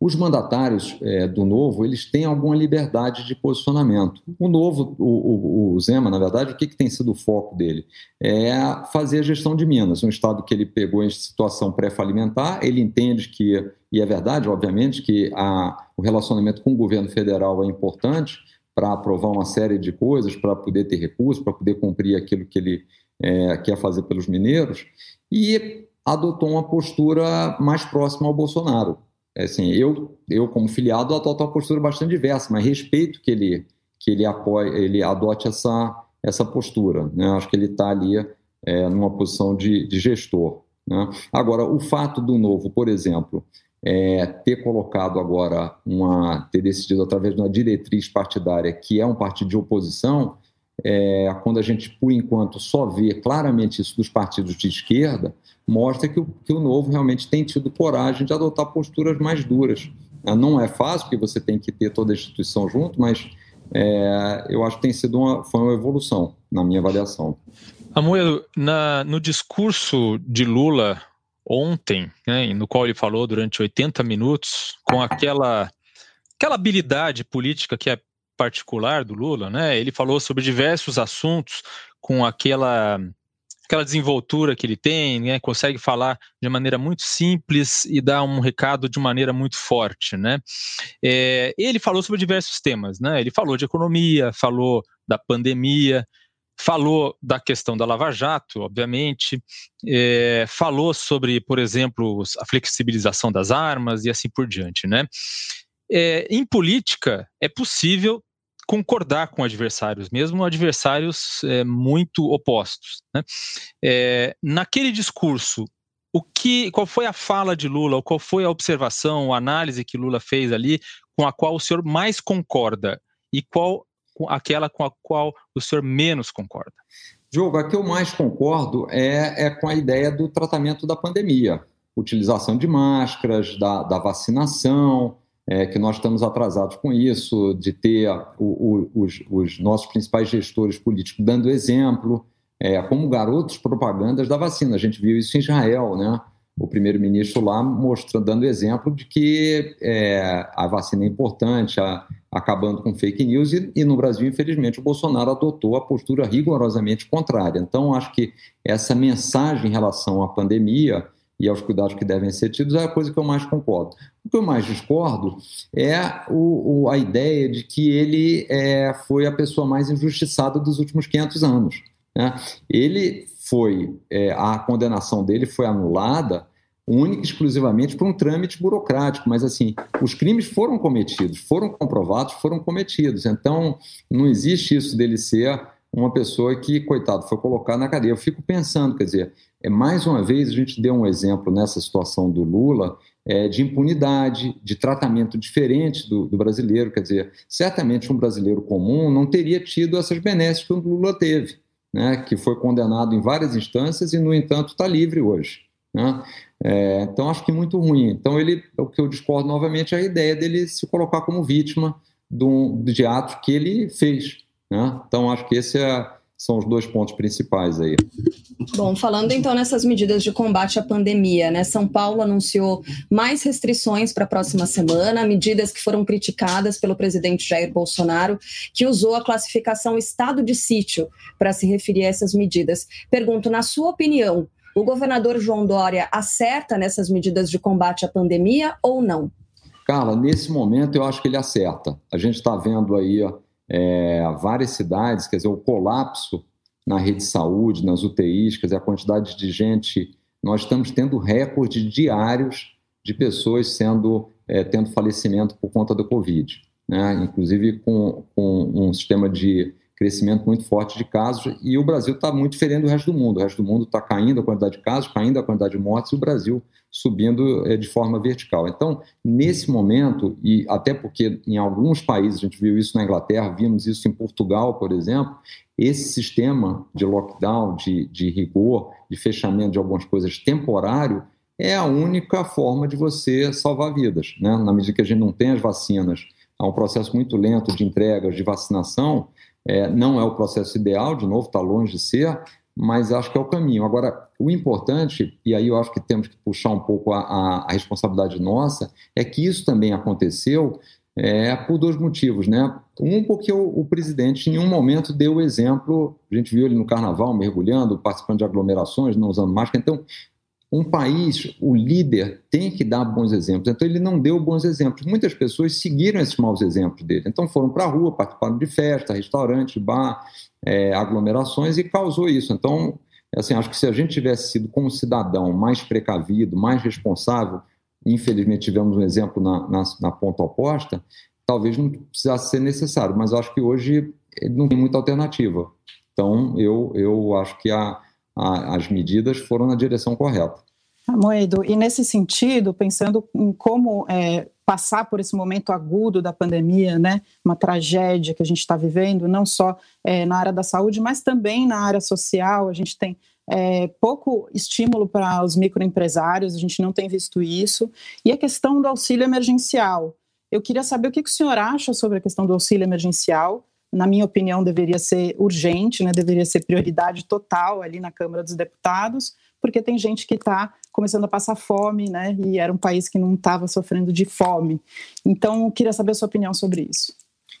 os mandatários é, do Novo, eles têm alguma liberdade de posicionamento. O Novo, o, o, o Zema, na verdade, o que, que tem sido o foco dele? É fazer a gestão de Minas, um estado que ele pegou em situação pré-falimentar, ele entende que, e é verdade, obviamente, que a, o relacionamento com o governo federal é importante para aprovar uma série de coisas, para poder ter recursos, para poder cumprir aquilo que ele é, quer fazer pelos mineiros, e adotou uma postura mais próxima ao Bolsonaro assim, eu, eu como filiado adoto uma postura bastante diversa, mas respeito que ele que ele apoie, ele adote essa essa postura. Né? Acho que ele está ali é, numa posição de, de gestor. Né? Agora, o fato do novo, por exemplo, é, ter colocado agora uma, ter decidido através de uma diretriz partidária que é um partido de oposição, é, quando a gente, por enquanto, só vê claramente isso dos partidos de esquerda, mostra que o, que o Novo realmente tem tido coragem de adotar posturas mais duras. É, não é fácil, porque você tem que ter toda a instituição junto, mas é, eu acho que tem sido uma, foi uma evolução, na minha avaliação. Amoedo, no discurso de Lula ontem, né, no qual ele falou durante 80 minutos, com aquela, aquela habilidade política que é particular do Lula, né? Ele falou sobre diversos assuntos com aquela aquela desenvoltura que ele tem, né? Consegue falar de maneira muito simples e dar um recado de maneira muito forte, né? É, ele falou sobre diversos temas, né? Ele falou de economia, falou da pandemia, falou da questão da Lava Jato, obviamente, é, falou sobre, por exemplo, a flexibilização das armas e assim por diante, né? É, em política, é possível concordar com adversários, mesmo adversários é, muito opostos. Né? É, naquele discurso, o que, qual foi a fala de Lula, ou qual foi a observação, a análise que Lula fez ali, com a qual o senhor mais concorda e qual aquela com a qual o senhor menos concorda? Diogo, a que eu mais concordo é, é com a ideia do tratamento da pandemia, utilização de máscaras, da, da vacinação, é, que nós estamos atrasados com isso, de ter o, o, os, os, nossos principais gestores políticos dando exemplo, é, como garotos propagandas da vacina. A gente viu isso em Israel, né? O primeiro-ministro lá mostrando, dando exemplo de que é, a vacina é importante, a, acabando com fake news, e, e no Brasil, infelizmente, o Bolsonaro adotou a postura rigorosamente contrária. Então, acho que essa mensagem em relação à pandemia e aos cuidados que devem ser tidos é a coisa que eu mais concordo. O que eu mais discordo é o, o, a ideia de que ele é, foi a pessoa mais injustiçada dos últimos 500 anos. Né? Ele foi, é, a condenação dele foi anulada única e exclusivamente por um trâmite burocrático, mas assim, os crimes foram cometidos, foram comprovados, foram cometidos. Então, não existe isso dele ser uma pessoa que, coitado, foi colocado na cadeia. Eu fico pensando, quer dizer, é mais uma vez a gente deu um exemplo nessa situação do Lula é, de impunidade, de tratamento diferente do, do, brasileiro. Quer dizer, certamente um brasileiro comum não teria tido essas benesses que o Lula teve, né, que foi condenado em várias instâncias e, no entanto, está livre hoje. Né? É, então, acho que muito ruim. Então, ele, o que eu discordo novamente é a ideia dele se colocar como vítima do, do ato que ele fez. Né? Então, acho que esse é, são os dois pontos principais aí. Bom, falando então nessas medidas de combate à pandemia, né? São Paulo anunciou mais restrições para a próxima semana, medidas que foram criticadas pelo presidente Jair Bolsonaro, que usou a classificação estado de sítio para se referir a essas medidas. Pergunto, na sua opinião, o governador João Dória acerta nessas medidas de combate à pandemia ou não? Carla, nesse momento eu acho que ele acerta. A gente está vendo aí é, várias cidades, quer dizer, o colapso na rede de saúde, nas UTIs, quer dizer, a quantidade de gente. Nós estamos tendo recordes diários de pessoas sendo é, tendo falecimento por conta da Covid, né? inclusive com, com um sistema de crescimento muito forte de casos e o Brasil está muito diferente do resto do mundo. O resto do mundo está caindo a quantidade de casos, caindo a quantidade de mortes e o Brasil subindo é, de forma vertical. Então, nesse momento, e até porque em alguns países, a gente viu isso na Inglaterra, vimos isso em Portugal, por exemplo, esse sistema de lockdown, de, de rigor, de fechamento de algumas coisas temporário, é a única forma de você salvar vidas. Né? Na medida que a gente não tem as vacinas, há um processo muito lento de entregas de vacinação, é, não é o processo ideal, de novo, está longe de ser, mas acho que é o caminho. Agora, o importante, e aí eu acho que temos que puxar um pouco a, a, a responsabilidade nossa, é que isso também aconteceu é, por dois motivos, né? Um, porque o, o, presidente em um momento deu o exemplo, a gente viu ele no carnaval mergulhando, participando de aglomerações, não usando máscara, então um país, o líder tem que dar bons exemplos. Então, ele não deu bons exemplos. Muitas pessoas seguiram esses maus exemplos dele. Então, foram para a rua, participaram de festa, restaurante, bar, é, aglomerações e causou isso. Então, assim, acho que se a gente tivesse sido, como cidadão, mais precavido, mais responsável, infelizmente tivemos um exemplo na, na, na ponta oposta, talvez não precisasse ser necessário. Mas acho que hoje não tem muita alternativa. Então, eu, eu acho que a a, as medidas foram na direção correta. Moedo, e nesse sentido, pensando em como é, passar por esse momento agudo da pandemia, né, uma tragédia que a gente está vivendo, não só é, na área da saúde, mas também na área social, a gente tem é, pouco estímulo para os microempresários, a gente não tem visto isso, e a questão do auxílio emergencial. Eu queria saber o que, que o senhor acha sobre a questão do auxílio emergencial, na minha opinião, deveria ser urgente, né, deveria ser prioridade total ali na Câmara dos Deputados, porque tem gente que está começando a passar fome, né, e era um país que não estava sofrendo de fome. Então, eu queria saber a sua opinião sobre isso.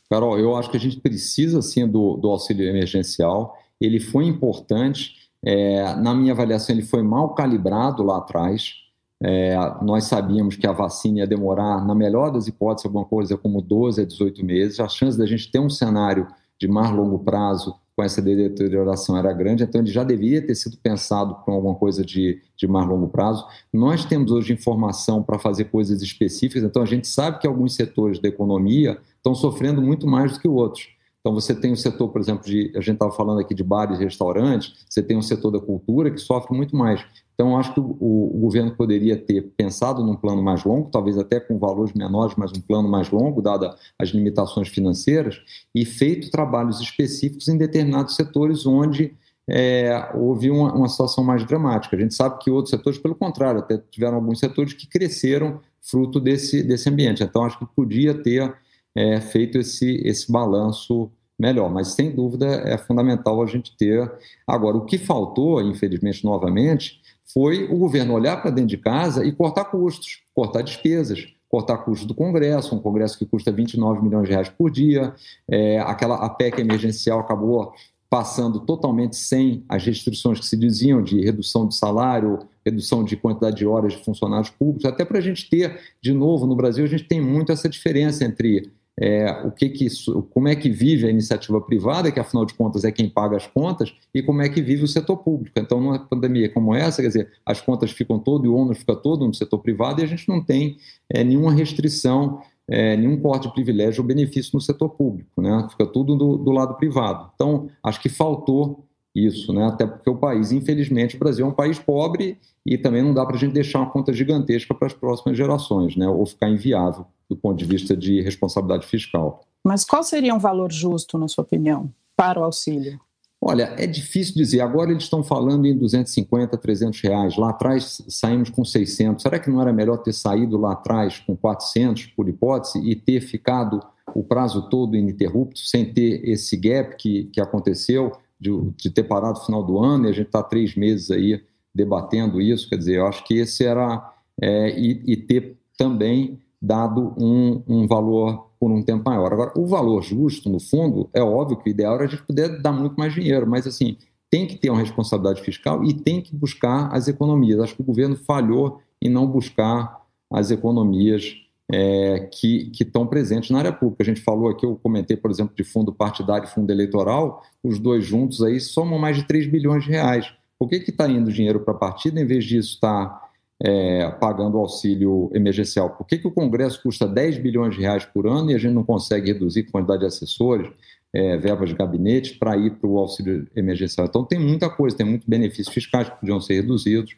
Carol, eu acho que a gente precisa, sim, do, do auxílio emergencial. Ele foi importante. É, na minha avaliação, ele foi mal calibrado lá atrás. É, nós sabíamos que a vacina ia demorar, na melhor das hipóteses, alguma coisa como 12 a 18 meses. A chance da gente ter um cenário de mais longo prazo com essa deterioração era grande, então ele já deveria ter sido pensado com alguma coisa de, de mais longo prazo. Nós temos hoje informação para fazer coisas específicas, então a gente sabe que alguns setores da economia estão sofrendo muito mais do que outros. Então, você tem o setor, por exemplo, de. A gente estava falando aqui de bares e restaurantes, você tem o setor da cultura que sofre muito mais. Então, acho que o, o, governo poderia ter pensado num plano mais longo, talvez até com valores menores, mas um plano mais longo, dada as limitações financeiras, e feito trabalhos específicos em determinados setores onde é, houve uma, uma, situação mais dramática. A gente sabe que outros setores, pelo contrário, até tiveram alguns setores que cresceram fruto desse, desse ambiente. Então, acho que podia ter é, feito esse, esse balanço melhor. Mas, sem dúvida, é fundamental a gente ter. Agora, o que faltou, infelizmente, novamente, foi o governo olhar para dentro de casa e cortar custos, cortar despesas, cortar custos do Congresso, um Congresso que custa 29 milhões de reais por dia, é, aquela a PEC emergencial acabou passando totalmente sem as restrições que se diziam de redução de salário, redução de quantidade de horas de funcionários públicos, até para a gente ter, de novo, no Brasil, a gente tem muito essa diferença entre é, o que que isso, como é que vive a iniciativa privada, que afinal de contas é quem paga as contas, e como é que vive o setor público. Então, numa pandemia como essa, quer dizer, as contas ficam todo e o ônus fica todo no setor privado e a gente não tem é, nenhuma restrição, é, nenhum corte de privilégio ou benefício no setor público, né? Fica tudo do, do lado privado. Então, acho que faltou isso, né? Até porque o país, infelizmente, o Brasil é um país pobre e também não dá para a gente deixar uma conta gigantesca para as próximas gerações, né? Ou ficar inviável do ponto de vista de responsabilidade fiscal. Mas qual seria um valor justo, na sua opinião, para o auxílio? Olha, é difícil dizer. Agora eles estão falando em 250, 300 reais. Lá atrás saímos com 600. Será que não era melhor ter saído lá atrás com 400, por hipótese, e ter ficado o prazo todo ininterrupto, sem ter esse gap que, que aconteceu, de, de ter parado no final do ano, e a gente está três meses aí debatendo isso? Quer dizer, eu acho que esse era. É, e, e ter também dado um, um valor por um tempo maior. Agora, o valor justo, no fundo, é óbvio que o ideal era a gente poder dar muito mais dinheiro, mas assim, tem que ter uma responsabilidade fiscal e tem que buscar as economias. Acho que o governo falhou em não buscar as economias é, que, estão presentes na área pública. A gente falou aqui, eu comentei, por exemplo, de fundo partidário e fundo eleitoral, os dois juntos aí somam mais de 3 bilhões de reais. Por que está indo dinheiro para a partida em vez disso estar tá é, pagando auxílio emergencial. Por que, que o Congresso custa 10 bilhões de reais por ano e a gente não consegue reduzir a quantidade de assessores, é, verbas de gabinete, para ir para o auxílio emergencial? Então, tem muita coisa, tem muitos benefícios fiscais que podiam ser reduzidos.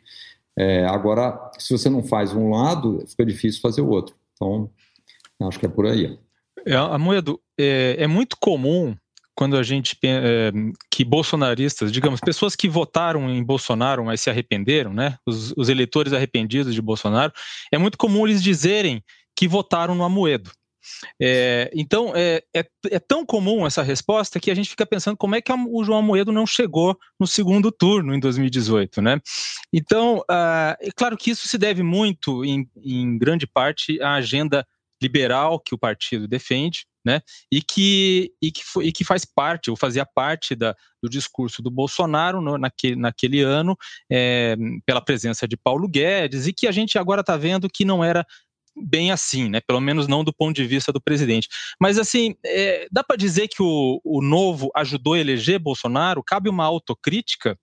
É, agora, se você não faz um lado, fica difícil fazer o outro. Então, acho que é por aí. É, Amoedo, é, é muito comum quando a gente é, que bolsonaristas, digamos, pessoas que votaram em Bolsonaro, mas se arrependeram, né? Os, os, eleitores arrependidos de Bolsonaro, é muito comum eles dizerem que votaram no Amoedo. É, então, é, é, é, tão comum essa resposta que a gente fica pensando como é que o João Amoedo não chegou no segundo turno em 2018, né? Então, uh, é claro que isso se deve muito, em, em grande parte, à agenda liberal que o partido defende, né? E que, e que, foi, e que faz parte, ou fazia parte da, do discurso do Bolsonaro no, naquele, naquele ano, é, pela presença de Paulo Guedes, e que a gente agora está vendo que não era bem assim, né? Pelo menos não do ponto de vista do presidente. Mas assim, é, dá para dizer que o, o novo ajudou a eleger Bolsonaro? Cabe uma autocrítica?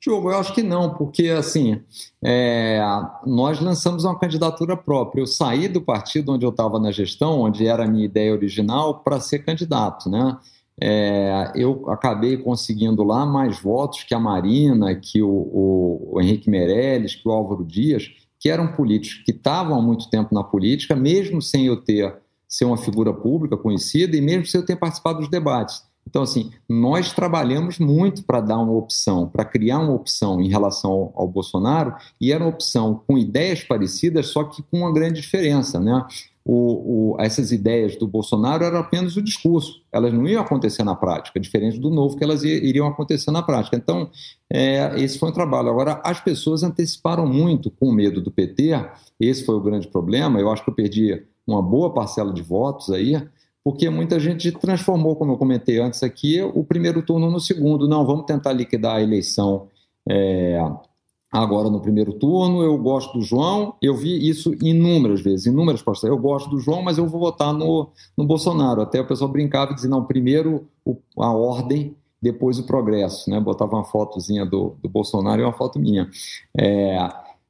Diogo, eu acho que não, porque assim, é, nós lançamos uma candidatura própria. Eu saí do partido onde eu estava na gestão, onde era a minha ideia original, para ser candidato, né? É, eu acabei conseguindo lá mais votos que a Marina, que o, o, Henrique Meirelles, que o Álvaro Dias, que eram políticos que estavam há muito tempo na política, mesmo sem eu ter ser uma figura pública conhecida e mesmo sem eu ter participado dos debates. Então, assim, nós trabalhamos muito para dar uma opção, para criar uma opção em relação ao, ao, Bolsonaro, e era uma opção com ideias parecidas, só que com uma grande diferença, né? O, o, essas ideias do Bolsonaro eram apenas o discurso, elas não iam acontecer na prática, diferente do novo que elas iriam acontecer na prática. Então, é, esse foi um trabalho. Agora, as pessoas anteciparam muito com medo do PT, esse foi o grande problema. Eu acho que eu perdi uma boa parcela de votos aí, porque muita gente transformou, como eu comentei antes aqui, o primeiro turno no segundo. Não, vamos tentar liquidar a eleição é, agora no primeiro turno. Eu gosto do João, eu vi isso inúmeras vezes, inúmeras postas. Eu gosto do João, mas eu vou votar no, no Bolsonaro. Até o pessoal brincava e dizia: não, primeiro o, a ordem, depois o progresso. Né? Botava uma fotozinha do, do Bolsonaro e uma foto minha. É,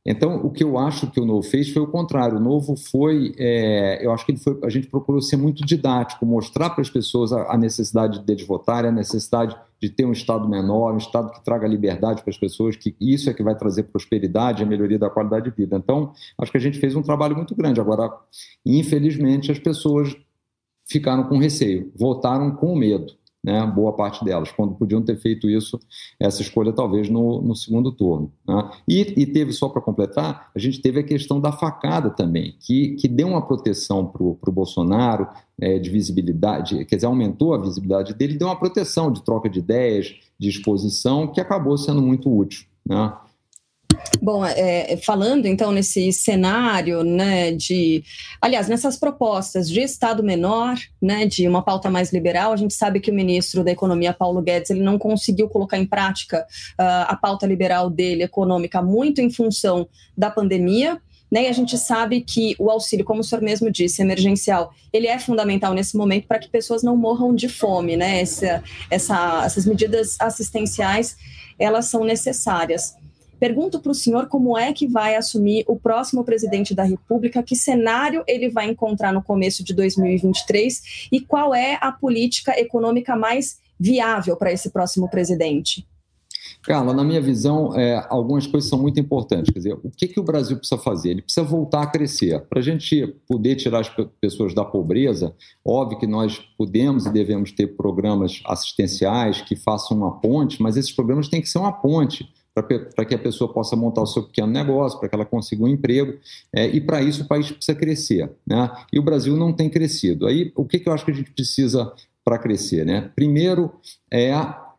então, o que eu acho que o Novo fez foi o contrário. O Novo foi, é, eu acho que ele foi, a gente procurou ser muito didático, mostrar para as pessoas a, a necessidade de votar, a necessidade de ter um Estado menor, um Estado que traga liberdade para as pessoas, que isso é que vai trazer prosperidade, a melhoria da qualidade de vida. Então, acho que a gente fez um trabalho muito grande. Agora, infelizmente, as pessoas ficaram com receio, votaram com medo né, boa parte delas, quando podiam ter feito isso, essa escolha talvez no, no segundo turno. Né? E, e, teve, só para completar, a gente teve a questão da facada também, que, que deu uma proteção para o Bolsonaro, é, de visibilidade, quer dizer, aumentou a visibilidade dele, deu uma proteção de troca de ideias, de exposição, que acabou sendo muito útil. Né? Bom, é, é, falando então nesse cenário, né, de, aliás, nessas propostas de Estado menor, né, de uma pauta mais liberal, a gente sabe que o ministro da Economia, Paulo Guedes, ele não conseguiu colocar em prática uh, a pauta liberal dele, econômica, muito em função da pandemia. né? E a gente sabe que o auxílio, como o senhor mesmo disse, emergencial, ele é fundamental nesse momento para que pessoas não morram de fome, né? Essa, essa, essas medidas assistenciais, elas são necessárias. Pergunto para o senhor como é que vai assumir o próximo presidente da República, que cenário ele vai encontrar no começo de 2023 e qual é a política econômica mais viável para esse próximo presidente? Carla, na minha visão, é, algumas coisas são muito importantes. Quer dizer, o que, que o Brasil precisa fazer? Ele precisa voltar a crescer. Para a gente poder tirar as pessoas da pobreza, óbvio que nós podemos e devemos ter programas assistenciais que façam uma ponte, mas esses programas têm que ser uma ponte para que a pessoa possa montar o seu pequeno negócio, para que ela consiga um emprego, é, e para isso o país precisa crescer. Né? E o Brasil não tem crescido. Aí, o que, que eu acho que a gente precisa para crescer? Né? Primeiro, é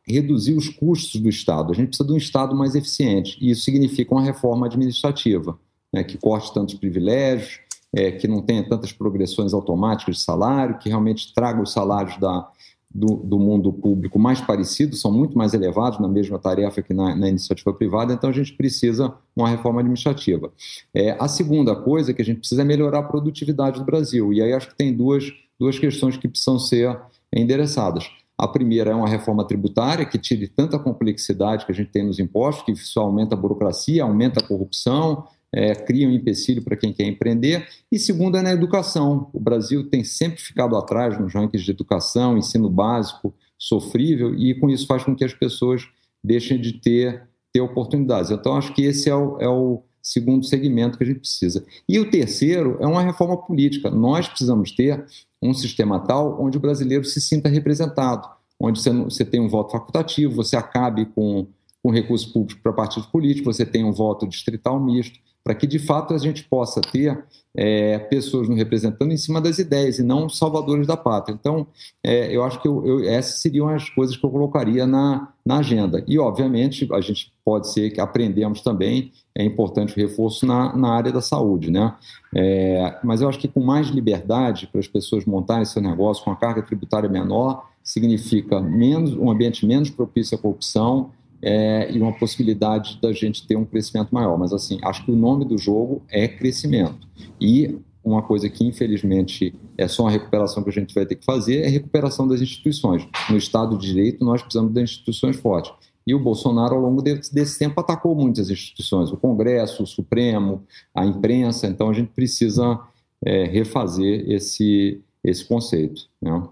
reduzir os custos do Estado. A gente precisa de um Estado mais eficiente, e isso significa uma reforma administrativa, né, que corte tantos privilégios, é, que não tenha tantas progressões automáticas de salário, que realmente traga os salários da, do, do, mundo público mais parecidos, são muito mais elevados na mesma tarefa que na, na iniciativa privada, então a gente precisa uma reforma administrativa. É, a segunda coisa que a gente precisa é melhorar a produtividade do Brasil, e aí acho que tem duas, duas questões que precisam ser endereçadas. A primeira é uma reforma tributária que tire tanta complexidade que a gente tem nos impostos, que isso aumenta a burocracia, aumenta a corrupção, é, cria um empecilho para quem quer empreender. E segunda é na educação. O Brasil tem sempre ficado atrás nos rankings de educação, ensino básico, sofrível, e com isso faz com que as pessoas deixem de ter, ter oportunidades. Então, acho que esse é o, é o segundo segmento que a gente precisa. E o terceiro é uma reforma política. Nós precisamos ter um sistema tal onde o brasileiro se sinta representado, onde você, você tem um voto facultativo, você acabe com, com recurso público para partidos políticos, você tem um voto distrital misto, para que de fato a gente possa ter é, pessoas nos representando em cima das ideias e não salvadores da pátria. Então, é, eu acho que eu, eu, essas seriam as coisas que eu colocaria na, na agenda. E, obviamente, a gente pode ser que aprendemos também, é importante o reforço na, na área da saúde, né? É, mas eu acho que com mais liberdade para as pessoas montarem seu negócio com a carga tributária menor, significa menos, um ambiente menos propício à corrupção, é, e uma possibilidade da gente ter um crescimento maior. Mas, assim, acho que o nome do jogo é crescimento. E uma coisa que, infelizmente, é só uma recuperação que a gente vai ter que fazer é a recuperação das instituições. No Estado de Direito, nós precisamos de instituições fortes. E o Bolsonaro, ao longo desse tempo, atacou muitas instituições, o Congresso, o Supremo, a imprensa. Então, a gente precisa é, refazer esse, esse conceito. Né?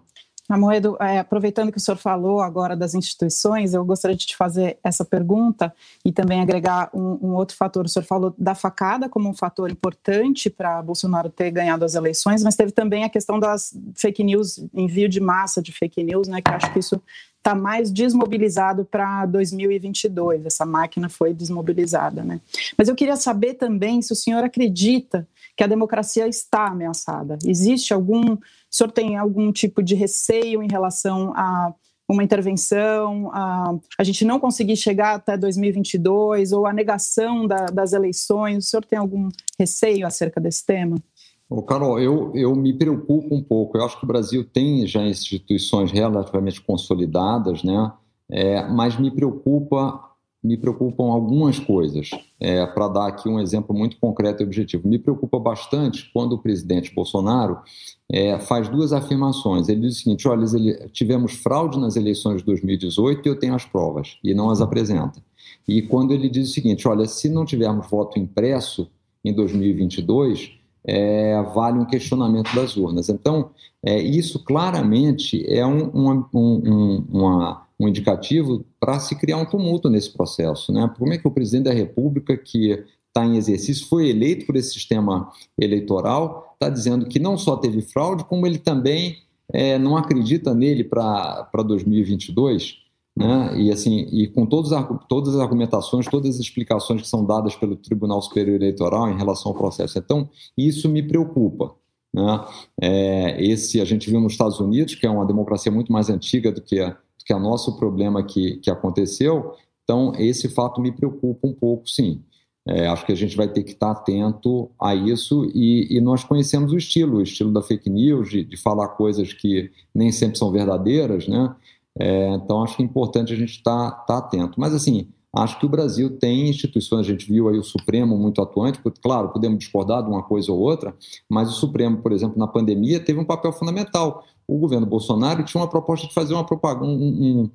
Amoedo, é, aproveitando que o senhor falou agora das instituições, eu gostaria de te fazer essa pergunta e também agregar um, um outro fator. O senhor falou da facada como um fator importante para Bolsonaro ter ganhado as eleições, mas teve também a questão das fake news, envio de massa de fake news, né, que acho que isso está mais desmobilizado para 2022. Essa máquina foi desmobilizada, né? Mas eu queria saber também se o senhor acredita que a democracia está ameaçada. Existe algum, o senhor tem algum tipo de receio em relação a uma intervenção, a, a gente não conseguir chegar até 2022 ou a negação da, das eleições? O senhor tem algum receio acerca desse tema? Ô, Carol, eu, eu me preocupo um pouco. Eu acho que o Brasil tem já instituições relativamente consolidadas, né? É, mas me preocupa me preocupam algumas coisas. É, Para dar aqui um exemplo muito concreto e objetivo, me preocupa bastante quando o presidente Bolsonaro é, faz duas afirmações. Ele diz o seguinte: olha, tivemos fraude nas eleições de 2018 e eu tenho as provas, e não as apresenta. E quando ele diz o seguinte: olha, se não tivermos voto impresso em 2022, é, vale um questionamento das urnas. Então, é, isso claramente é um, um, um, uma um indicativo para se criar um tumulto nesse processo. Né? Como é que o presidente da República, que está em exercício, foi eleito por esse sistema eleitoral, está dizendo que não só teve fraude, como ele também é, não acredita nele para 2022? Né? E assim, e com todos, todas as argumentações, todas as explicações que são dadas pelo Tribunal Superior Eleitoral em relação ao processo. Então, isso me preocupa. Né? É, esse a gente viu nos Estados Unidos, que é uma democracia muito mais antiga do que a, que é o nosso problema que, que aconteceu. Então, esse fato me preocupa um pouco, sim. É, acho que a gente vai ter que estar atento a isso e, e nós conhecemos o estilo, o estilo da fake news, de, de falar coisas que nem sempre são verdadeiras, né? É, então, acho importante a gente estar, estar atento. Mas, assim, acho que o Brasil tem instituições, a gente viu aí o Supremo muito atuante, claro, podemos discordar de uma coisa ou outra, mas o Supremo, por exemplo, na pandemia, teve um papel fundamental. O governo Bolsonaro tinha uma proposta de fazer uma propaganda, um, um,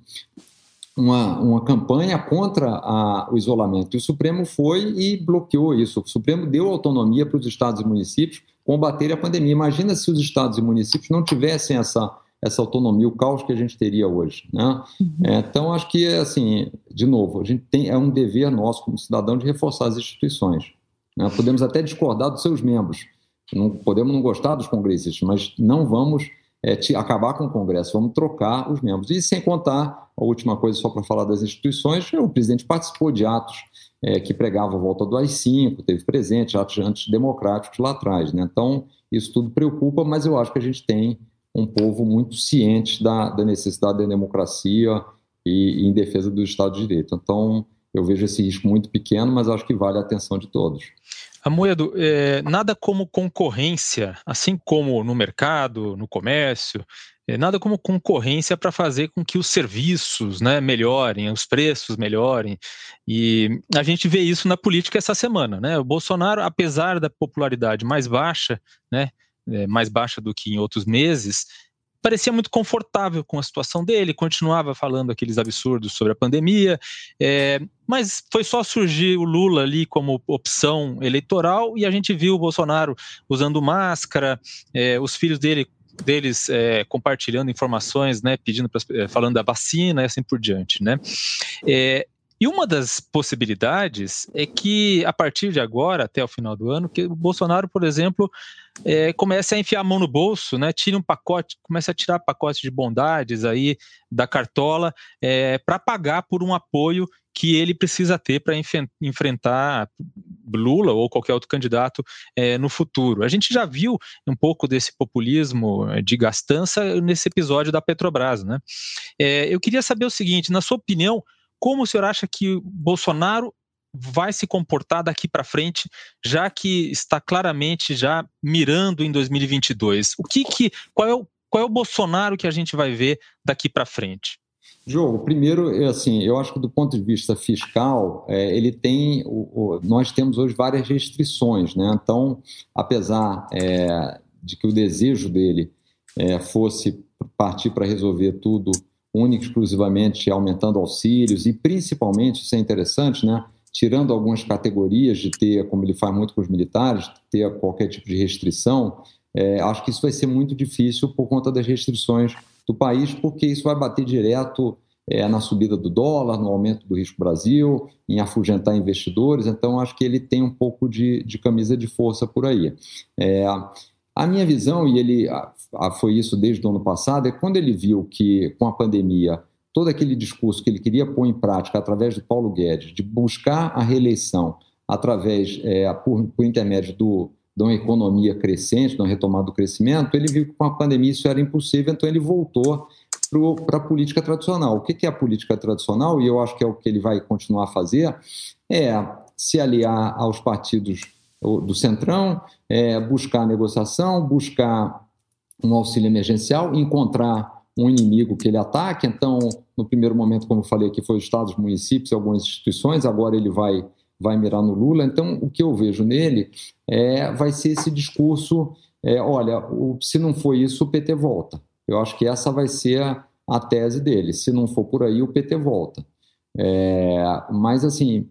uma, uma campanha contra a, o isolamento. E o Supremo foi e bloqueou isso. O Supremo deu autonomia para os estados e municípios combaterem a pandemia. Imagina se os estados e municípios não tivessem essa, essa autonomia, o caos que a gente teria hoje. Né? Uhum. É, então, acho que, assim, de novo, a gente tem, é um dever nosso como cidadão de reforçar as instituições. Né? Podemos até discordar dos seus membros, não, podemos não gostar dos congressistas, mas não vamos é, te, acabar com o Congresso, vamos trocar os membros. E sem contar, a última coisa só para falar das instituições, o presidente participou de atos é, que pregavam a volta do AI-5, teve presente, atos antidemocráticos lá atrás. Né? Então, isso tudo preocupa, mas eu acho que a gente tem um povo muito ciente da, da necessidade da democracia e, e em defesa do Estado de Direito. Então, eu vejo esse risco muito pequeno, mas acho que vale a atenção de todos. Amoedo, é, nada como concorrência, assim como no mercado, no comércio, é, nada como concorrência para fazer com que os serviços né, melhorem, os preços melhorem. E a gente vê isso na política essa semana. Né? O Bolsonaro, apesar da popularidade mais baixa, né, é, mais baixa do que em outros meses, parecia muito confortável com a situação dele, continuava falando aqueles absurdos sobre a pandemia, é, mas foi só surgir o Lula ali como opção eleitoral e a gente viu o Bolsonaro usando máscara, é, os filhos dele deles é, compartilhando informações, né, pedindo, pra, é, falando da vacina e assim por diante, né. É, e uma das possibilidades é que, a partir de agora, até o final do ano, que o Bolsonaro, por exemplo, é, comece a enfiar a mão no bolso, né, tire um pacote, comece a tirar pacotes de bondades aí da cartola é, para pagar por um apoio que ele precisa ter para enfrentar Lula ou qualquer outro candidato é, no futuro. A gente já viu um pouco desse populismo de gastança nesse episódio da Petrobras, né? É, eu queria saber o seguinte, na sua opinião, como o senhor acha que Bolsonaro vai se comportar daqui para frente, já que está claramente já mirando em 2022? O que, que qual é o qual é o Bolsonaro que a gente vai ver daqui para frente? Diogo, primeiro, assim, eu acho que do ponto de vista fiscal, é, ele tem, o, o, nós temos hoje várias restrições, né? Então, apesar é, de que o desejo dele é, fosse partir para resolver tudo única exclusivamente aumentando auxílios e principalmente, isso é interessante, né, tirando algumas categorias de ter, como ele faz muito com os militares, ter qualquer tipo de restrição, é, acho que isso vai ser muito difícil por conta das restrições do país, porque isso vai bater direto é, na subida do dólar, no aumento do risco Brasil, em afugentar investidores, então acho que ele tem um pouco de, de camisa de força por aí. É, a minha visão, e ele foi isso desde o ano passado, é quando ele viu que com a pandemia todo aquele discurso que ele queria pôr em prática através do Paulo Guedes, de buscar a reeleição através, é, por, por intermédio do, de uma economia crescente, de uma retomada do crescimento, ele viu que com a pandemia isso era impossível, então ele voltou para a política tradicional. O que, que é a política tradicional? E eu acho que é o que ele vai continuar a fazer, é se aliar aos partidos do Centrão, é, buscar negociação, buscar um auxílio emergencial, encontrar um inimigo que ele ataque. Então, no primeiro momento, como eu falei aqui, foi os estados, municípios e algumas instituições, agora ele vai, vai mirar no Lula. Então, o que eu vejo nele é, vai ser esse discurso: é, olha, o, se não for isso, o PT volta. Eu acho que essa vai ser a, a tese dele. Se não for por aí, o PT volta. É, mas, assim,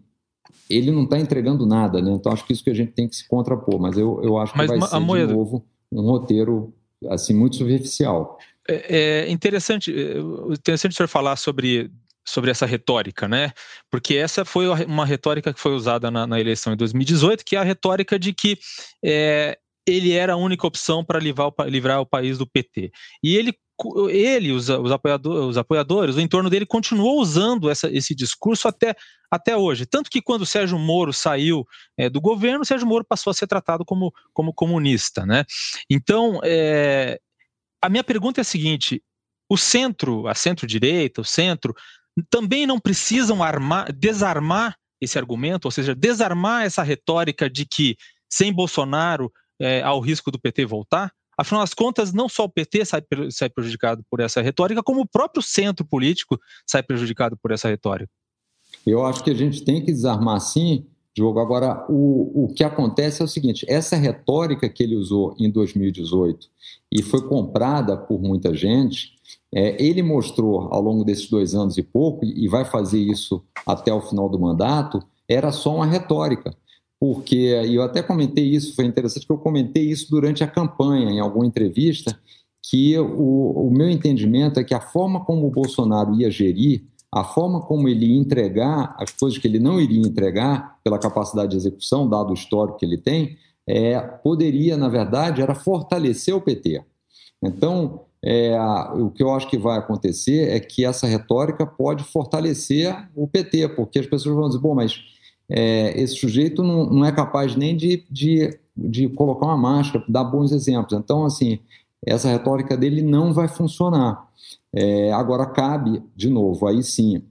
ele não está entregando nada, né? Então acho que isso que a gente tem que se contrapor, mas eu, eu acho que mas vai ser moeda... de novo um roteiro assim muito superficial. É, é interessante, é, interessante o senhor falar sobre sobre essa retórica, né? Porque essa foi uma retórica que foi usada na, na eleição em 2018, que é a retórica de que é, ele era a única opção para livrar, livrar o país do PT. E ele ele, os, os, apoiadores, os apoiadores, o entorno dele continuou usando essa, esse discurso até, até hoje. Tanto que quando o Sérgio Moro saiu é, do governo, o Sérgio Moro passou a ser tratado como, como comunista. Né? Então, é, a minha pergunta é a seguinte: o centro, a centro-direita, o centro, também não precisam armar, desarmar esse argumento, ou seja, desarmar essa retórica de que sem Bolsonaro é, há o risco do PT voltar? Afinal das contas, não só o PT sai, sai prejudicado por essa retórica, como o próprio centro político sai prejudicado por essa retórica. Eu acho que a gente tem que desarmar sim, Diogo. Agora, o, o que acontece é o seguinte: essa retórica que ele usou em 2018 e foi comprada por muita gente, é, ele mostrou ao longo desses dois anos e pouco, e vai fazer isso até o final do mandato, era só uma retórica porque, e eu até comentei isso, foi interessante que eu comentei isso durante a campanha, em alguma entrevista, que o, o meu entendimento é que a forma como o Bolsonaro ia gerir, a forma como ele entregar as coisas que ele não iria entregar, pela capacidade de execução, dado o histórico que ele tem, é, poderia, na verdade, era fortalecer o PT. Então, é, o que eu acho que vai acontecer é que essa retórica pode fortalecer o PT, porque as pessoas vão dizer, bom, mas é, esse sujeito não, não, é capaz nem de, de, de colocar uma máscara, dar bons exemplos. Então, assim, essa retórica dele não vai funcionar. É, agora, cabe, de novo, aí sim,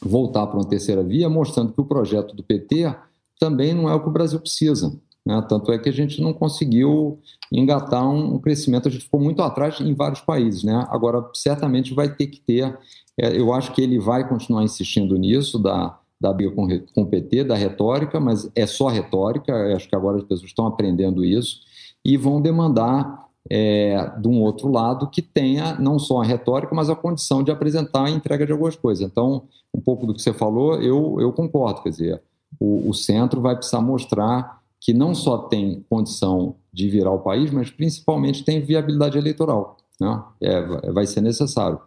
voltar para uma terceira via, mostrando que o projeto do PT também não é o que o Brasil precisa. Né? Tanto é que a gente não conseguiu engatar um crescimento, a gente ficou muito atrás em vários países. Né? Agora, certamente vai ter que ter, é, eu acho que ele vai continuar insistindo nisso, da da briga com, com o PT, da retórica, mas é só retórica, acho que agora as pessoas estão aprendendo isso, e vão demandar é, de um outro lado que tenha não só a retórica, mas a condição de apresentar a entrega de algumas coisas. Então, um pouco do que você falou, eu, eu concordo, quer dizer, o, o centro vai precisar mostrar que não só tem condição de virar o país, mas principalmente tem viabilidade eleitoral. Né? É, vai ser necessário.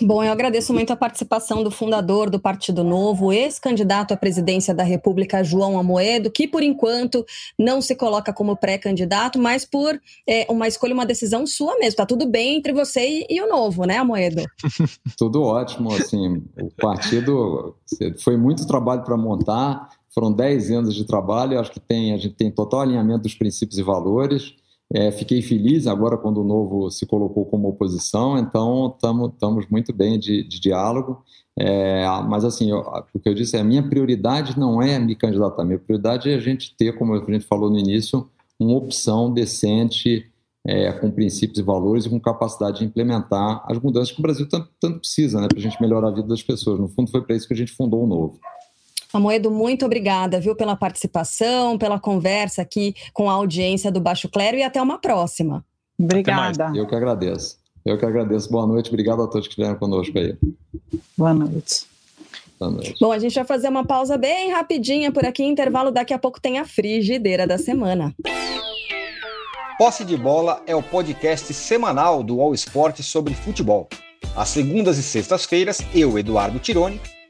Bom, eu agradeço muito a participação do fundador do Partido Novo, ex-candidato à presidência da República, João Amoedo, que por enquanto não se coloca como pré-candidato, mas por é, uma escolha, uma decisão sua mesmo. Tá tudo bem entre você e, e o Novo, né, Amoedo? (laughs) tudo ótimo, assim, o partido foi muito trabalho para montar, foram 10 anos de trabalho, acho que tem, a gente tem total alinhamento dos princípios e valores. É, fiquei feliz agora quando o Novo se colocou como oposição, então estamos muito bem de, de diálogo. É, mas, assim, eu, o que eu disse é: a minha prioridade não é me candidatar, a minha prioridade é a gente ter, como a gente falou no início, uma opção decente, é, com princípios e valores e com capacidade de implementar as mudanças que o Brasil tanto, tanto precisa né, para a gente melhorar a vida das pessoas. No fundo, foi para isso que a gente fundou o Novo. Amoedo, muito obrigada, viu, pela participação, pela conversa aqui com a audiência do Baixo Clero e até uma próxima. Obrigada. Eu que agradeço. Eu que agradeço. Boa noite. Obrigado a todos que estiveram conosco aí. Boa noite. Boa noite. Bom, a gente vai fazer uma pausa bem rapidinha por aqui, intervalo. Daqui a pouco tem a frigideira da semana. Posse de Bola é o podcast semanal do All Sport sobre futebol. Às segundas e sextas-feiras, eu, Eduardo Tironi,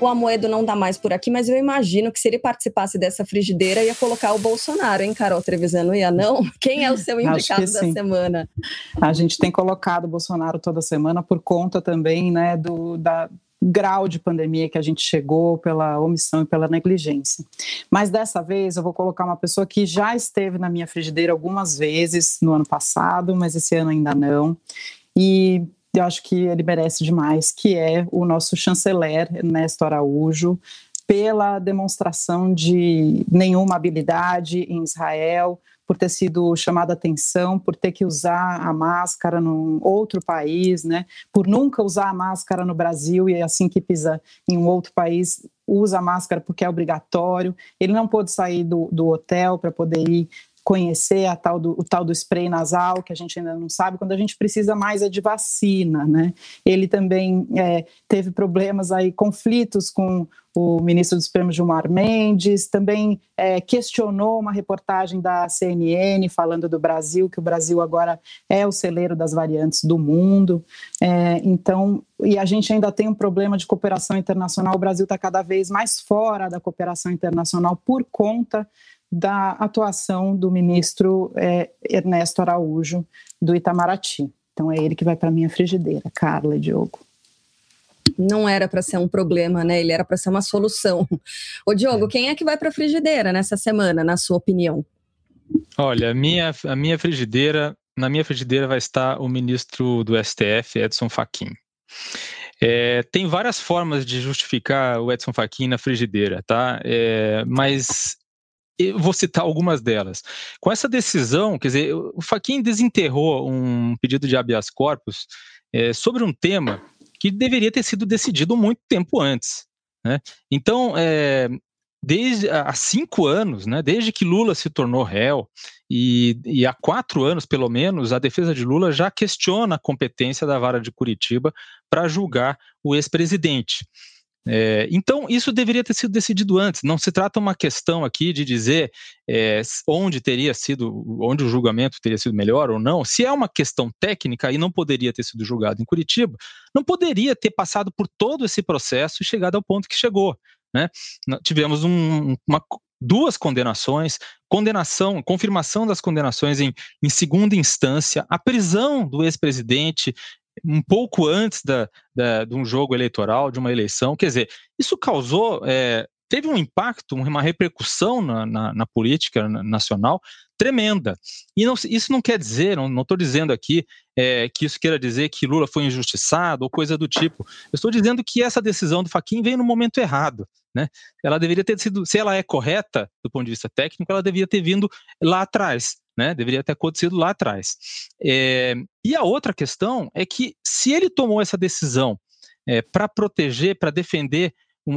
o Amoedo não dá mais por aqui, mas eu imagino que se ele participasse dessa frigideira, ia colocar o Bolsonaro, hein, Carol Trevisan? Ia não? (laughs) Quem é o seu (laughs) indicado da sim. semana? A gente tem colocado o Bolsonaro toda semana por conta também né, do, da, grau de pandemia que a gente chegou pela omissão e pela negligência. Mas dessa vez eu vou colocar uma pessoa que já esteve na minha frigideira algumas vezes no ano passado, mas esse ano ainda não. E eu acho que ele merece demais, que é o nosso chanceler Ernesto Araújo, pela demonstração de nenhuma habilidade em Israel, por ter sido chamada atenção, por ter que usar a máscara num outro país, né? Por nunca usar a máscara no Brasil e assim que pisa em um outro país usa a máscara porque é obrigatório. Ele não pôde sair do, do hotel para poder ir conhecer a tal do, o tal do spray nasal, que a gente ainda não sabe, quando a gente precisa mais é de vacina, né? Ele também é, teve problemas aí, conflitos com o ministro do Supremo Gilmar Mendes, também é, questionou uma reportagem da CNN falando do Brasil, que o Brasil agora é o celeiro das variantes do mundo. É, então, e a gente ainda tem um problema de cooperação internacional, o Brasil está cada vez mais fora da cooperação internacional por conta da atuação do ministro é, Ernesto Araújo, do Itamaraty. Então é ele que vai para a minha frigideira, Carla e Diogo. Não era para ser um problema, né? Ele era para ser uma solução. Ô Diogo, é. quem é que vai para a frigideira nessa semana, na sua opinião? Olha, a minha, a minha frigideira na minha frigideira vai estar o ministro do STF, Edson Fachin. É, tem várias formas de justificar o Edson Fachin na frigideira, tá? É, mas eu vou citar algumas delas. Com essa decisão, quer dizer, o Fachin desenterrou um pedido de habeas corpus é, sobre um tema que deveria ter sido decidido muito tempo antes. Né? Então, é, desde há cinco anos, né, desde que Lula se tornou réu, e, e, há quatro anos, pelo menos, a defesa de Lula já questiona a competência da vara de Curitiba para julgar o ex-presidente. É, então, isso deveria ter sido decidido antes. Não se trata uma questão aqui de dizer é, onde teria sido, onde o julgamento teria sido melhor ou não. Se é uma questão técnica e não poderia ter sido julgado em Curitiba, não poderia ter passado por todo esse processo e chegado ao ponto que chegou. Né? Tivemos um, uma, duas condenações, condenação, confirmação das condenações em, em segunda instância, a prisão do ex-presidente um pouco antes da, da, de um jogo eleitoral, de uma eleição. Quer dizer, isso causou, é, teve um impacto, uma repercussão na, na, na política nacional tremenda. E não, isso não quer dizer, não estou dizendo aqui é, que isso queira dizer que Lula foi injustiçado ou coisa do tipo. Eu estou dizendo que essa decisão do Faquin veio no momento errado. Né? Ela deveria ter sido, se ela é correta do ponto de vista técnico, ela deveria ter vindo lá atrás né? Deveria ter acontecido lá atrás. É, e a outra questão é que se ele tomou essa decisão é, para proteger, para defender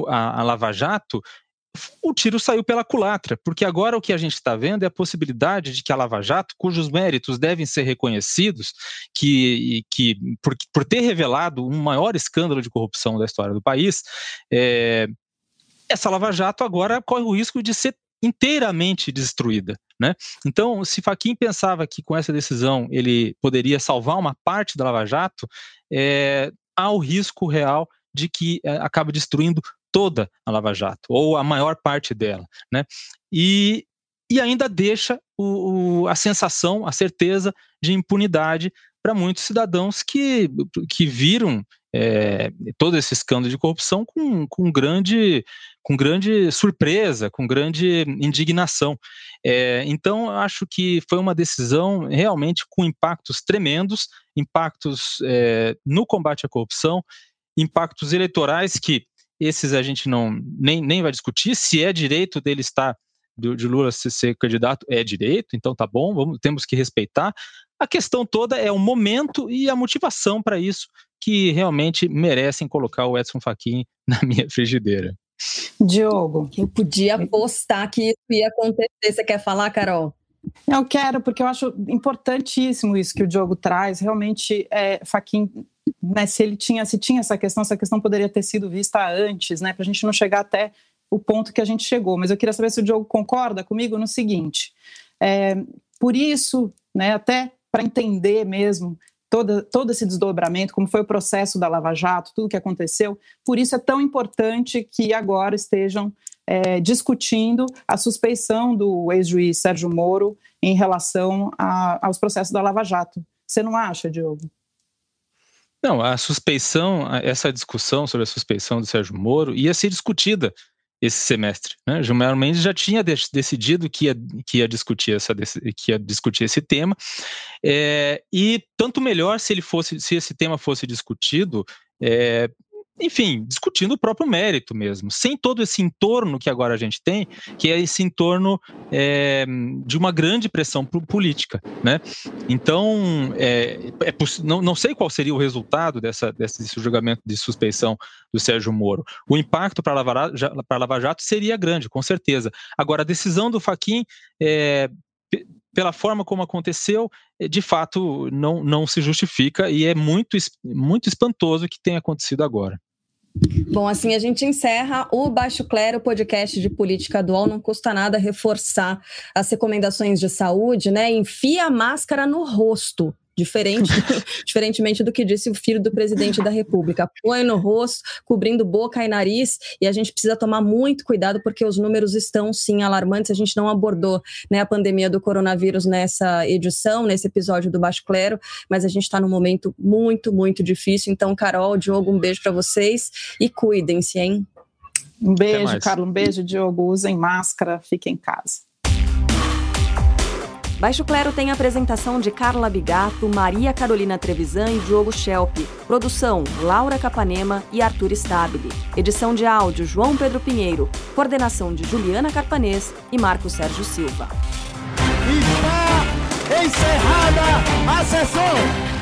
a, a Lava Jato, o tiro saiu pela culatra, porque agora o que a gente está vendo é a possibilidade de que a Lava Jato, cujos méritos devem ser reconhecidos, que, que por, por ter revelado um maior escândalo de corrupção da história do país, é, essa Lava Jato agora corre o risco de ser inteiramente destruída. Né? Então, se Faquin pensava que com essa decisão ele poderia salvar uma parte da Lava Jato, é, há o risco real de que é, acabe destruindo toda a Lava Jato, ou a maior parte dela. Né? E, e ainda deixa o, o, a sensação, a certeza de impunidade para muitos cidadãos que, que viram é, todo esse escândalo de corrupção com, com, grande, com grande surpresa, com grande indignação. É, então, acho que foi uma decisão realmente com impactos tremendos impactos é, no combate à corrupção, impactos eleitorais que esses a gente não nem, nem vai discutir se é direito dele estar de Lula ser candidato é direito, então tá bom, vamos, temos que respeitar. A questão toda é o momento e a motivação para isso que realmente merecem colocar o Edson Fachin (laughs) na minha frigideira. Diogo. Eu podia apostar que isso ia acontecer. Você quer falar, Carol? Eu quero, porque eu acho importantíssimo isso que o Diogo traz. Realmente, é, Faquin, né, se ele tinha, se tinha essa questão, essa questão poderia ter sido vista antes, né, para a gente não chegar até o ponto que a gente chegou. Mas eu queria saber se o Diogo concorda comigo no seguinte: é, por isso, né, até para entender mesmo todo, todo esse desdobramento, como foi o processo da Lava Jato, tudo que aconteceu. Por isso é tão importante que agora estejam é, discutindo a suspeição do ex-juiz Sérgio Moro em relação a, aos processos da Lava Jato. Você não acha, Diogo? Não, a suspeição, essa discussão sobre a suspeição do Sérgio Moro ia ser discutida esse semestre. Né? Gilmar Mendes já tinha decidido que ia, que ia discutir essa que ia discutir esse tema é, e tanto melhor se ele fosse se esse tema fosse discutido é, enfim, discutindo o próprio mérito mesmo, sem todo esse entorno que agora a gente tem, que é esse entorno é, de uma grande pressão política, né? Então, é, é não, não, sei qual seria o resultado dessa, desse julgamento de suspeição do Sérgio Moro. O impacto para Lava, Lava Jato seria grande, com certeza. Agora, a decisão do Faquin é, pela forma como aconteceu, de fato não, não se justifica e é muito, muito espantoso o que tem acontecido agora. Bom, assim a gente encerra o Baixo Clero, podcast de política dual. Não custa nada reforçar as recomendações de saúde, né? Enfia a máscara no rosto. Diferente, (laughs) diferentemente do que disse o filho do presidente da República. Põe no rosto, cobrindo boca e nariz, e a gente precisa tomar muito cuidado porque os números estão sim alarmantes. A gente não abordou né, a pandemia do coronavírus nessa edição, nesse episódio do Baixo Clero, mas a gente está num momento muito, muito difícil. Então, Carol, Diogo, um beijo para vocês e cuidem-se, hein? Um beijo, Carlos. Um beijo, Diogo. Usem máscara, fiquem em casa. Baixo Clero tem a apresentação de Carla Bigato, Maria Carolina Trevisan e Diogo Schelp. Produção: Laura Capanema e Arthur Stabile. Edição de áudio: João Pedro Pinheiro. Coordenação de Juliana Carpanês e Marco Sérgio Silva. Está encerrada a sessão!